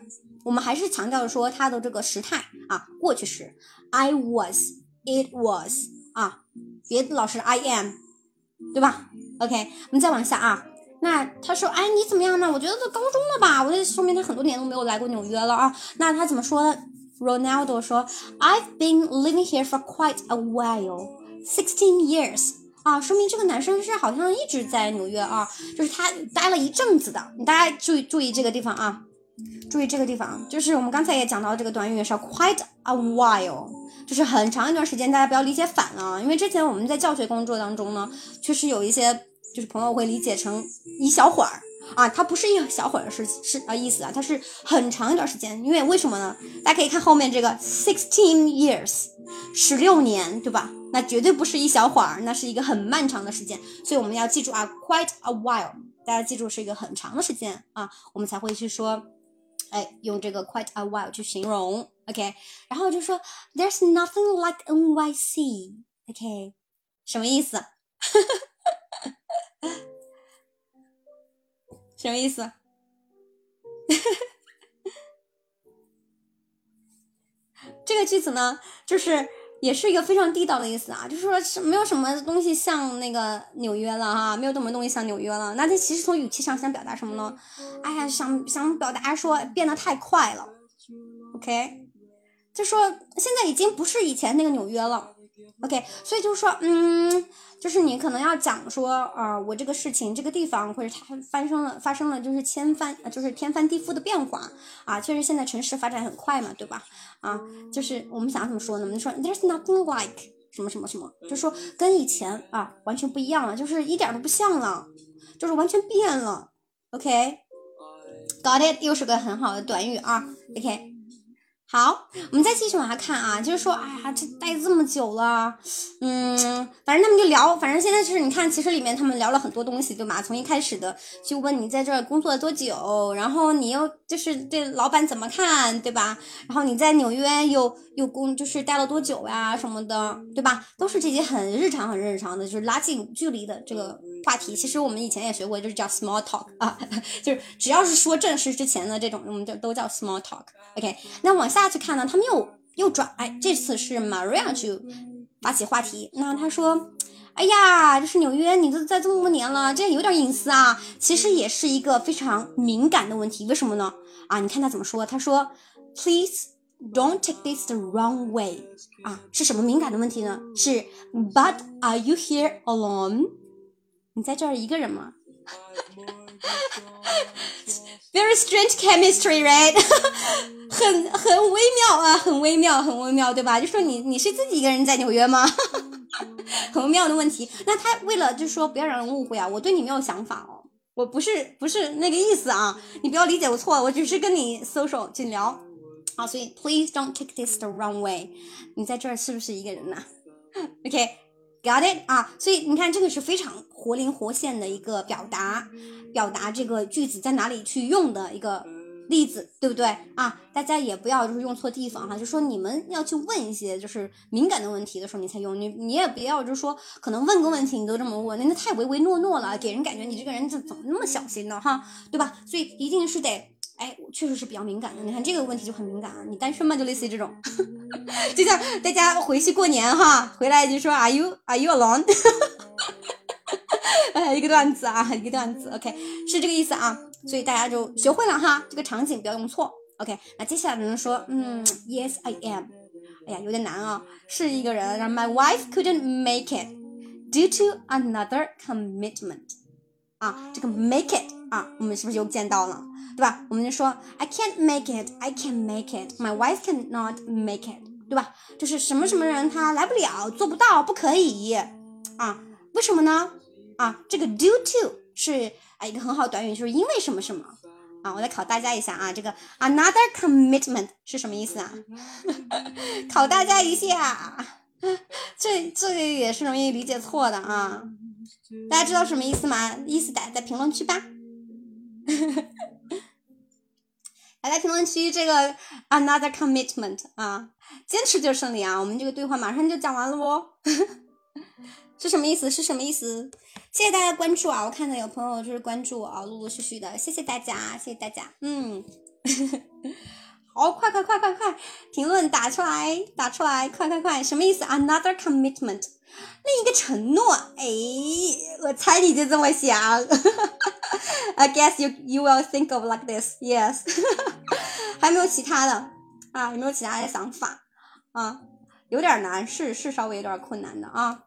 S2: 我们还是强调说它的这个时态啊，过去时。I was，it was 啊，别老是 I am，对吧？OK，我们再往下啊。那他说，哎，你怎么样呢？我觉得都高中了吧，我就说明他很多年都没有来过纽约了啊。那他怎么说呢？Ronaldo 说，I've been living here for quite a while, sixteen years。啊，说明这个男生是好像一直在纽约啊，就是他待了一阵子的。大家注意注意这个地方啊，注意这个地方，就是我们刚才也讲到这个短语是 quite a while，就是很长一段时间。大家不要理解反了，因为之前我们在教学工作当中呢，确实有一些就是朋友会理解成一小会儿啊，它不是一小会儿的是是啊意思啊，它是很长一段时间。因为为什么呢？大家可以看后面这个 sixteen years，十六年，对吧？那绝对不是一小会儿，那是一个很漫长的时间。所以我们要记住啊，quite a while，大家记住是一个很长的时间啊，我们才会去说，哎，用这个 quite a while 去形容，OK。然后就说 There's nothing like NYC，OK，、什么意思？什么意思？这个句子呢，就是也是一个非常地道的意思啊，就是说是没有什么东西像那个纽约了哈，没有什么东西像纽约了。那他其实从语气上想表达什么呢？哎呀，想想表达说变得太快了，OK，就说现在已经不是以前那个纽约了，OK，所以就是说，嗯。就是你可能要讲说，啊，我这个事情这个地方或者它发生了发生了就是千翻就是天翻地覆的变化啊，确实现在城市发展很快嘛，对吧？啊，就是我们想怎么说呢？我们说 There's nothing like 什么什么什么，就说跟以前啊完全不一样了，就是一点都不像了，就是完全变了。OK，got it，又是个很好的短语啊。OK。好，我们再继续往下看啊，就是说，哎呀，这待这么久了，嗯，反正他们就聊，反正现在就是你看，其实里面他们聊了很多东西，对吧？从一开始的就问你在这儿工作了多久，然后你又就是对老板怎么看，对吧？然后你在纽约又又工就是待了多久呀什么的，对吧？都是这些很日常、很日常的，就是拉近距离的这个。话题其实我们以前也学过，就是叫 small talk 啊，就是只要是说正事之前的这种，我们就都叫 small talk。OK，那往下去看呢，他们又又转，哎，这次是 Maria 去发起话题。那他说，哎呀，这是纽约，你都在这么多年了，这有点隐私啊。其实也是一个非常敏感的问题，为什么呢？啊，你看他怎么说？他说，Please don't take this the wrong way。啊，是什么敏感的问题呢？是 But are you here alone？你在这儿一个人吗？Very strange chemistry, right？很很微妙啊，很微妙，很微妙，对吧？就说你你是自己一个人在纽约吗？很微妙的问题。那他为了就是说不要让人误会啊，我对你没有想法哦，我不是不是那个意思啊，你不要理解我错，我只是跟你 social 去聊啊，所以 please don't take this the wrong way。你在这儿是不是一个人呐？OK。Got it 啊，所以你看，这个是非常活灵活现的一个表达，表达这个句子在哪里去用的一个例子，对不对啊？大家也不要就是用错地方哈，就说你们要去问一些就是敏感的问题的时候，你才用你，你也不要就是说可能问个问题你都这么问，那太唯唯诺诺了，给人感觉你这个人怎怎么那么小心呢哈，对吧？所以一定是得。哎，我确实是比较敏感的。你看这个问题就很敏感啊。你单身吗？就类似于这种，就像大家回去过年哈，回来就说 Are you Are you alone？哎，一个段子啊，一个段子。OK，是这个意思啊。所以大家就学会了哈，这个场景不要用错。OK，那接下来呢说，嗯，Yes I am。哎呀，有点难啊。是一个人，然后 My wife couldn't make it due to another commitment。啊，这个 make it 啊，我们是不是又见到了？对吧？我们就说 I can't make it, I can't make it, my wife cannot make it，对吧？就是什么什么人他来不了，做不到，不可以啊？为什么呢？啊，这个 due to 是啊一个很好短语，就是因为什么什么啊？我来考大家一下啊，这个 another commitment 是什么意思啊？考大家一下，这这个也是容易理解错的啊。大家知道什么意思吗？意思打在评论区吧。来，在评论区这个 another commitment 啊，坚持就是胜利啊！我们这个对话马上就讲完了哦，是什么意思？是什么意思？谢谢大家关注啊！我看到有朋友就是关注我啊，陆陆续续的，谢谢大家，谢谢大家，嗯，好，快快快快快，评论打出来，打出来，快快快，什么意思？another commitment，另一个承诺，哎，我猜你就这么想。I guess you you will think of like this, yes。还没有其他的啊？有没有其他的想法啊？有点难，是是稍微有点困难的啊。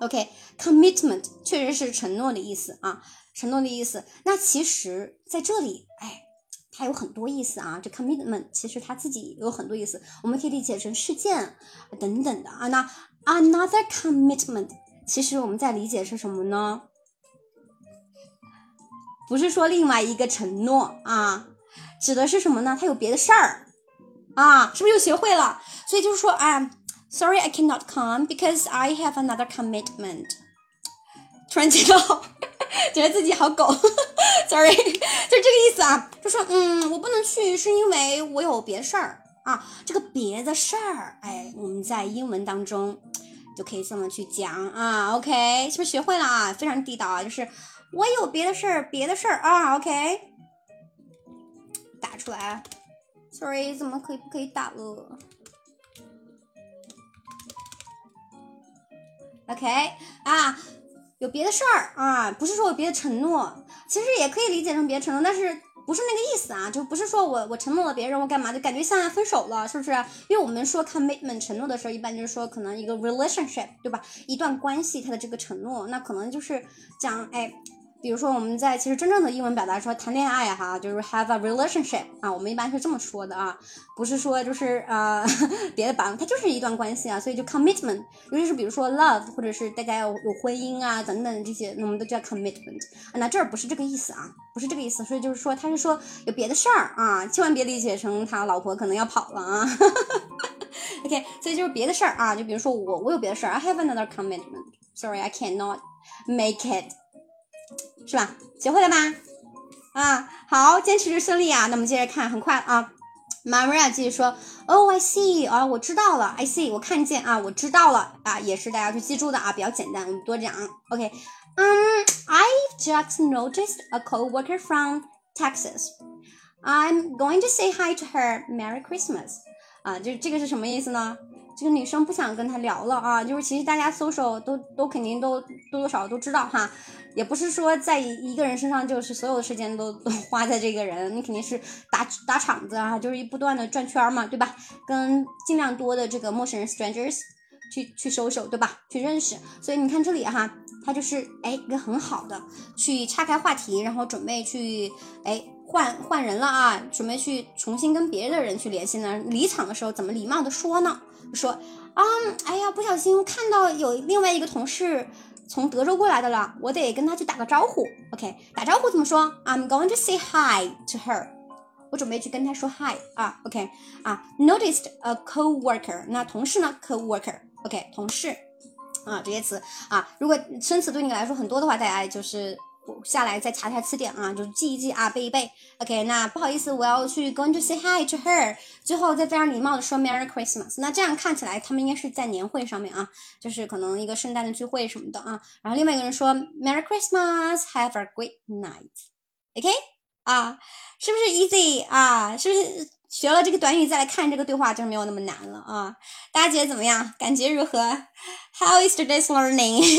S2: OK，commitment 确实是承诺的意思啊，承诺的意思。那其实在这里，哎，它有很多意思啊。这 commitment 其实它自己有很多意思，我们可以理解成事件等等的啊。那 another commitment 其实我们在理解是什么呢？不是说另外一个承诺啊，指的是什么呢？他有别的事儿啊，是不是又学会了？所以就是说啊，Sorry, I cannot come because I have another commitment。突然觉得觉得自己好狗，Sorry，就这个意思啊，就说嗯，我不能去是因为我有别的事儿啊。这个别的事儿，哎，我们在英文当中就可以这么去讲啊。OK，是不是学会了啊？非常地道啊，就是。我有别的事儿，别的事儿啊，OK，出来，sorry，怎么可以不可以打了？OK，啊，有别的事儿啊，不是说我别的承诺，其实也可以理解成别的承诺，但是不是那个意思啊？就不是说我我承诺了别人我干嘛？就感觉像分手了，是不是？因为我们说 commitment 承诺的时候，一般就是说可能一个 relationship 对吧？一段关系它的这个承诺，那可能就是讲哎。比如说，我们在其实真正的英文表达说谈恋爱哈，就是 have a relationship 啊，我们一般是这么说的啊，不是说就是呃 别的版，它就是一段关系啊，所以就 commitment，尤其是比如说 love 或者是大家有有婚姻啊等等这些，我们都叫 commitment，那这儿不是这个意思啊，不是这个意思，所以就是说他是说有别的事儿啊，千万别理解成他老婆可能要跑了啊，OK，所以就是别的事儿啊，就比如说我我有别的事儿，I have another commitment，sorry I cannot make it。是吧？学会了吧？啊，好，坚持是胜利啊。那我们接着看，很快啊。Maria 继续说，Oh I see 啊，我知道了。I see，我看见啊，我知道了啊，也是大家去记住的啊，比较简单，我们多讲。OK，嗯，I've just noticed a coworker from Texas. I'm going to say hi to her. Merry Christmas. 啊，就这个是什么意思呢？这个女生不想跟他聊了啊，就是其实大家搜索都都肯定都多多少少都知道哈。也不是说在一个人身上就是所有的时间都都花在这个人，你肯定是打打场子啊，就是一不断的转圈嘛，对吧？跟尽量多的这个陌生人 strangers 去去收手，对吧？去认识。所以你看这里哈，他就是哎一个很好的去岔开话题，然后准备去哎换换人了啊，准备去重新跟别的人去联系呢。离场的时候怎么礼貌的说呢？说啊，哎呀，不小心看到有另外一个同事。从德州过来的了，我得跟他去打个招呼。OK，打招呼怎么说？I'm going to say hi to her。我准备去跟他说 hi 啊。OK，啊，noticed a co-worker。那同事呢？co-worker。OK，同事啊，这些词啊，如果生词对你来说很多的话，大家就是。下来再查查词典啊，就是记一记啊，背一背。OK，那不好意思，我要去 going to say hi to her，最后再非常礼貌的说 Merry Christmas。那这样看起来他们应该是在年会上面啊，就是可能一个圣诞的聚会什么的啊。然后另外一个人说 Merry Christmas，Have a great night。OK，啊，是不是 easy 啊？是不是？学了这个短语再来看这个对话，就没有那么难了啊！大家觉得怎么样？感觉如何？How is today's learning？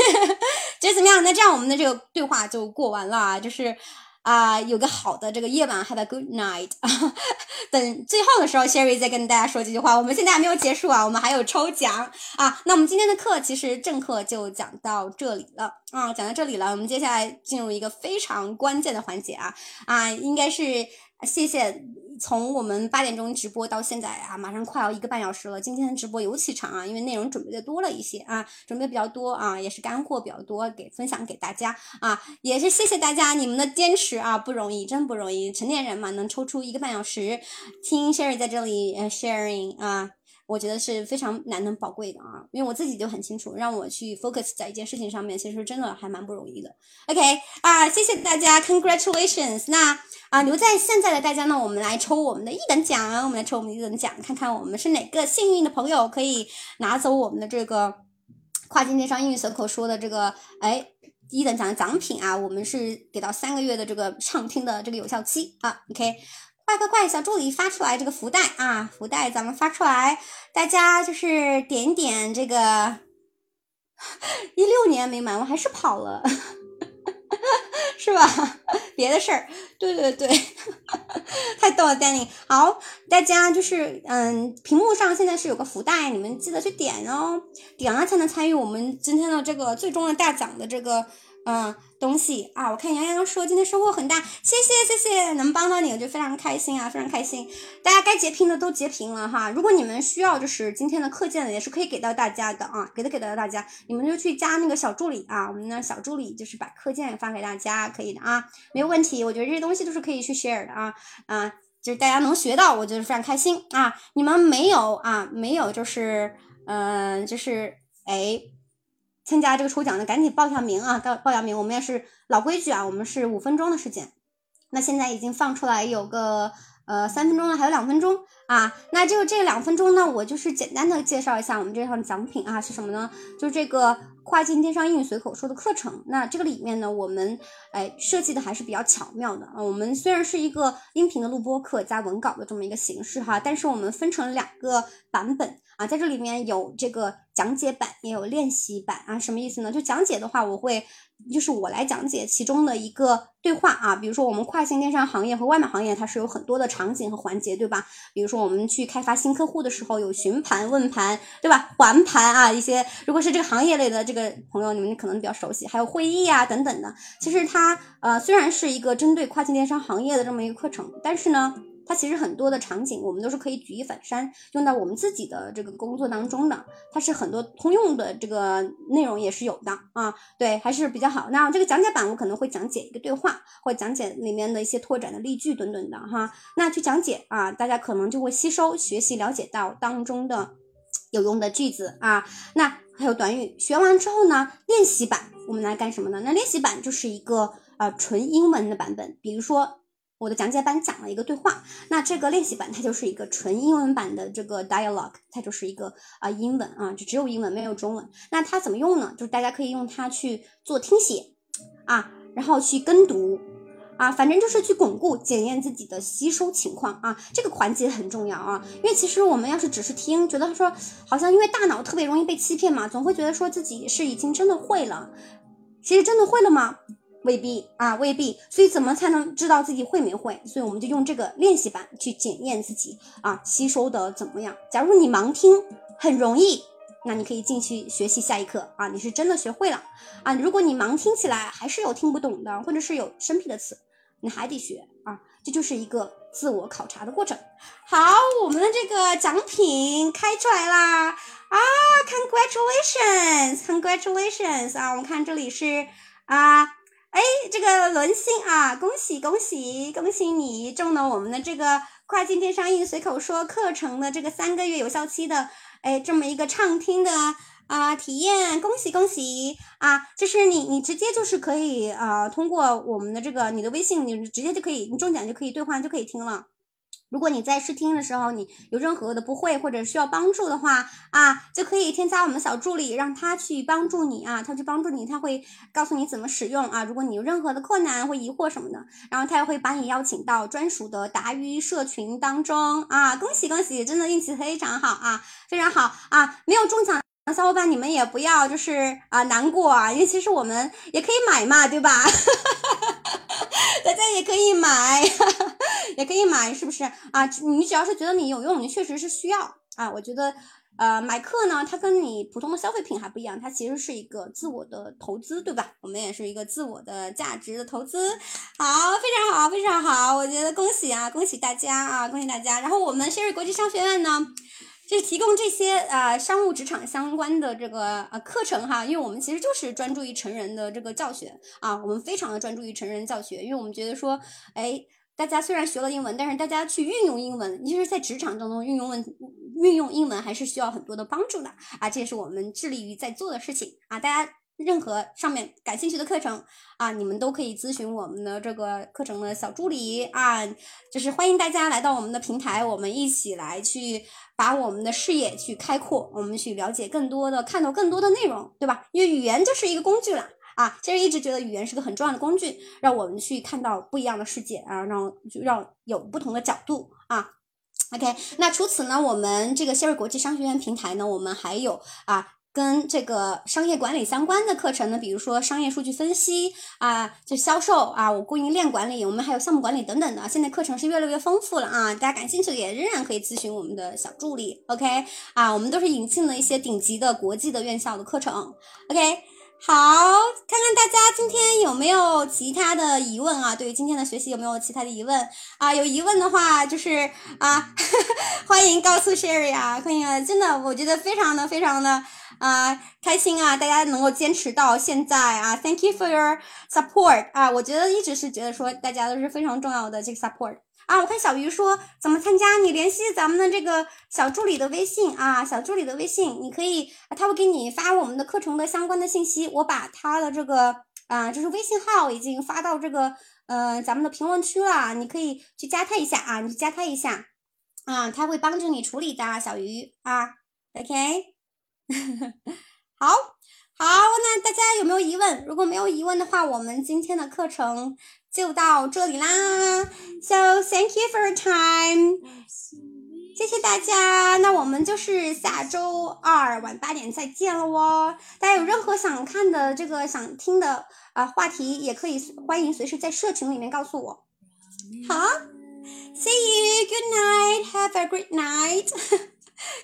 S2: 觉得怎么样？那这样我们的这个对话就过完了啊！就是啊，有个好的这个夜晚，Have a good night。等最后的时候，Sherry 再跟大家说几句话。我们现在还没有结束啊，我们还有抽奖啊！那我们今天的课其实正课就讲到这里了啊，讲到这里了。我们接下来进入一个非常关键的环节啊啊，应该是谢谢。从我们八点钟直播到现在啊，马上快要一个半小时了。今天的直播尤其长啊，因为内容准备的多了一些啊，准备比较多啊，也是干货比较多，给分享给大家啊，也是谢谢大家你们的坚持啊，不容易，真不容易。成年人嘛，能抽出一个半小时听 Sherry 在这里 sharing 啊。我觉得是非常难能宝贵的啊，因为我自己就很清楚，让我去 focus 在一件事情上面，其实真的还蛮不容易的。OK 啊，谢谢大家，Congratulations！那啊，留在现在的大家呢，我们来抽我们的一等奖，我们来抽我们一等奖，看看我们是哪个幸运的朋友可以拿走我们的这个跨境电商英语随口说的这个哎一等奖的奖品啊，我们是给到三个月的这个畅听的这个有效期啊。OK。快快快！小助理发出来这个福袋啊，福袋咱们发出来，大家就是点点这个。一六年没买我还是跑了，是吧？别的事儿，对对对，太逗了，Danny。好，大家就是嗯，屏幕上现在是有个福袋，你们记得去点哦，点了才能参与我们今天的这个最终的大奖的这个。嗯，东西啊，我看杨洋说今天收获很大，谢谢谢谢，能帮到你我就非常开心啊，非常开心。大家该截屏的都截屏了哈，如果你们需要就是今天的课件也是可以给到大家的啊，给的给到大家，你们就去加那个小助理啊，我们的小助理就是把课件发给大家，可以的啊，没有问题。我觉得这些东西都是可以去 share 的啊，啊，就是大家能学到，我觉得非常开心啊。你们没有啊，没有就是嗯，就是哎。参加这个抽奖的，赶紧报下名啊！报报下名，我们也是老规矩啊，我们是五分钟的时间。那现在已经放出来有个呃三分钟了，还有两分钟啊。那就这两分钟呢，我就是简单的介绍一下我们这套奖品啊是什么呢？就是这个跨境电商英语随口说的课程。那这个里面呢，我们哎设计的还是比较巧妙的啊。我们虽然是一个音频的录播课加文稿的这么一个形式哈，但是我们分成两个版本啊，在这里面有这个讲解版，也有练习版啊。什么意思呢？就讲解的话，我会。就是我来讲解其中的一个对话啊，比如说我们跨境电商行业和外卖行业，它是有很多的场景和环节，对吧？比如说我们去开发新客户的时候，有询盘、问盘，对吧？还盘啊，一些如果是这个行业类的这个朋友，你们可能比较熟悉，还有会议啊等等的。其实它呃虽然是一个针对跨境电商行业的这么一个课程，但是呢。它其实很多的场景，我们都是可以举一反三，用到我们自己的这个工作当中的。它是很多通用的这个内容也是有的啊，对，还是比较好。那这个讲解版我可能会讲解一个对话，或讲解里面的一些拓展的例句等等的哈。那去讲解啊，大家可能就会吸收、学习、了解到当中的有用的句子啊。那还有短语，学完之后呢，练习版我们来干什么呢？那练习版就是一个呃纯英文的版本，比如说。我的讲解版讲了一个对话，那这个练习版它就是一个纯英文版的这个 dialogue，它就是一个啊英文啊，就只有英文没有中文。那它怎么用呢？就是大家可以用它去做听写啊，然后去跟读啊，反正就是去巩固检验自己的吸收情况啊，这个环节很重要啊，因为其实我们要是只是听，觉得说好像因为大脑特别容易被欺骗嘛，总会觉得说自己是已经真的会了，其实真的会了吗？未必啊，未必。所以怎么才能知道自己会没会？所以我们就用这个练习版去检验自己啊，吸收的怎么样？假如你盲听很容易，那你可以进去学习下一课啊，你是真的学会了啊。如果你盲听起来还是有听不懂的，或者是有生僻的词，你还得学啊。这就是一个自我考察的过程。好，我们的这个奖品开出来啦！啊，Congratulations，Congratulations 啊！我们看这里是啊。哎，这个轮星啊，恭喜恭喜恭喜你中了我们的这个跨境电商运营随口说课程的这个三个月有效期的哎这么一个畅听的啊体验，恭喜恭喜啊！就是你你直接就是可以啊通过我们的这个你的微信，你直接就可以你中奖就可以兑换就可以听了。如果你在试听的时候，你有任何的不会或者需要帮助的话啊，就可以添加我们小助理，让他去帮助你啊，他去帮助你，他会告诉你怎么使用啊。如果你有任何的困难或疑惑什么的，然后他也会把你邀请到专属的达鱼社群当中啊。恭喜恭喜，真的运气非常好啊，非常好啊！没有中奖的小伙伴，你们也不要就是啊难过啊，因为其实我们也可以买嘛，对吧？大家也可以买，也可以买，是不是啊？你只要是觉得你有用，你确实是需要啊。我觉得，呃，买课呢，它跟你普通的消费品还不一样，它其实是一个自我的投资，对吧？我们也是一个自我的价值的投资。好，非常好，非常好，我觉得恭喜啊，恭喜大家啊，恭喜大家。然后我们谢瑞国际商学院呢。就是提供这些呃商务职场相关的这个呃课程哈，因为我们其实就是专注于成人的这个教学啊，我们非常的专注于成人教学，因为我们觉得说，哎，大家虽然学了英文，但是大家去运用英文，其是在职场当中运用问运用英文还是需要很多的帮助的啊，这也是我们致力于在做的事情啊，大家。任何上面感兴趣的课程啊，你们都可以咨询我们的这个课程的小助理啊，就是欢迎大家来到我们的平台，我们一起来去把我们的视野去开阔，我们去了解更多的，看到更多的内容，对吧？因为语言就是一个工具了啊，其实一直觉得语言是个很重要的工具，让我们去看到不一样的世界啊，让就让有不同的角度啊。OK，那除此呢，我们这个希尔国际商学院平台呢，我们还有啊。跟这个商业管理相关的课程呢，比如说商业数据分析啊，就销售啊，我供应链管理，我们还有项目管理等等的。现在课程是越来越丰富了啊，大家感兴趣的也仍然可以咨询我们的小助理。OK 啊，我们都是引进了一些顶级的国际的院校的课程。OK，好，看看大家今天有没有其他的疑问啊？对于今天的学习有没有其他的疑问啊？有疑问的话就是啊，欢迎告诉 Sherry 啊，欢迎，真的我觉得非常的非常的。啊，开心啊！大家能够坚持到现在啊，Thank you for your support 啊！我觉得一直是觉得说大家都是非常重要的这个 support 啊。我看小鱼说怎么参加，你联系咱们的这个小助理的微信啊，小助理的微信，你可以，他会给你发我们的课程的相关的信息。我把他的这个啊，就是微信号已经发到这个呃咱们的评论区了，你可以去加他一下啊，你加他一下啊，他会帮助你处理的，小鱼啊，OK。好好，那大家有没有疑问？如果没有疑问的话，我们今天的课程就到这里啦。So thank you for your time，谢谢大家。那我们就是下周二晚八点再见了哦。大家有任何想看的、这个想听的啊、话题，也可以欢迎随时在社群里面告诉我。好，See you. Good night. Have a great night.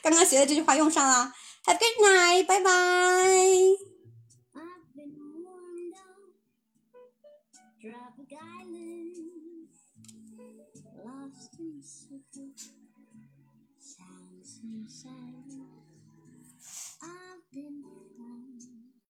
S2: 刚刚学的这句话用上了。Have a good night. Bye bye.
S1: 山是山。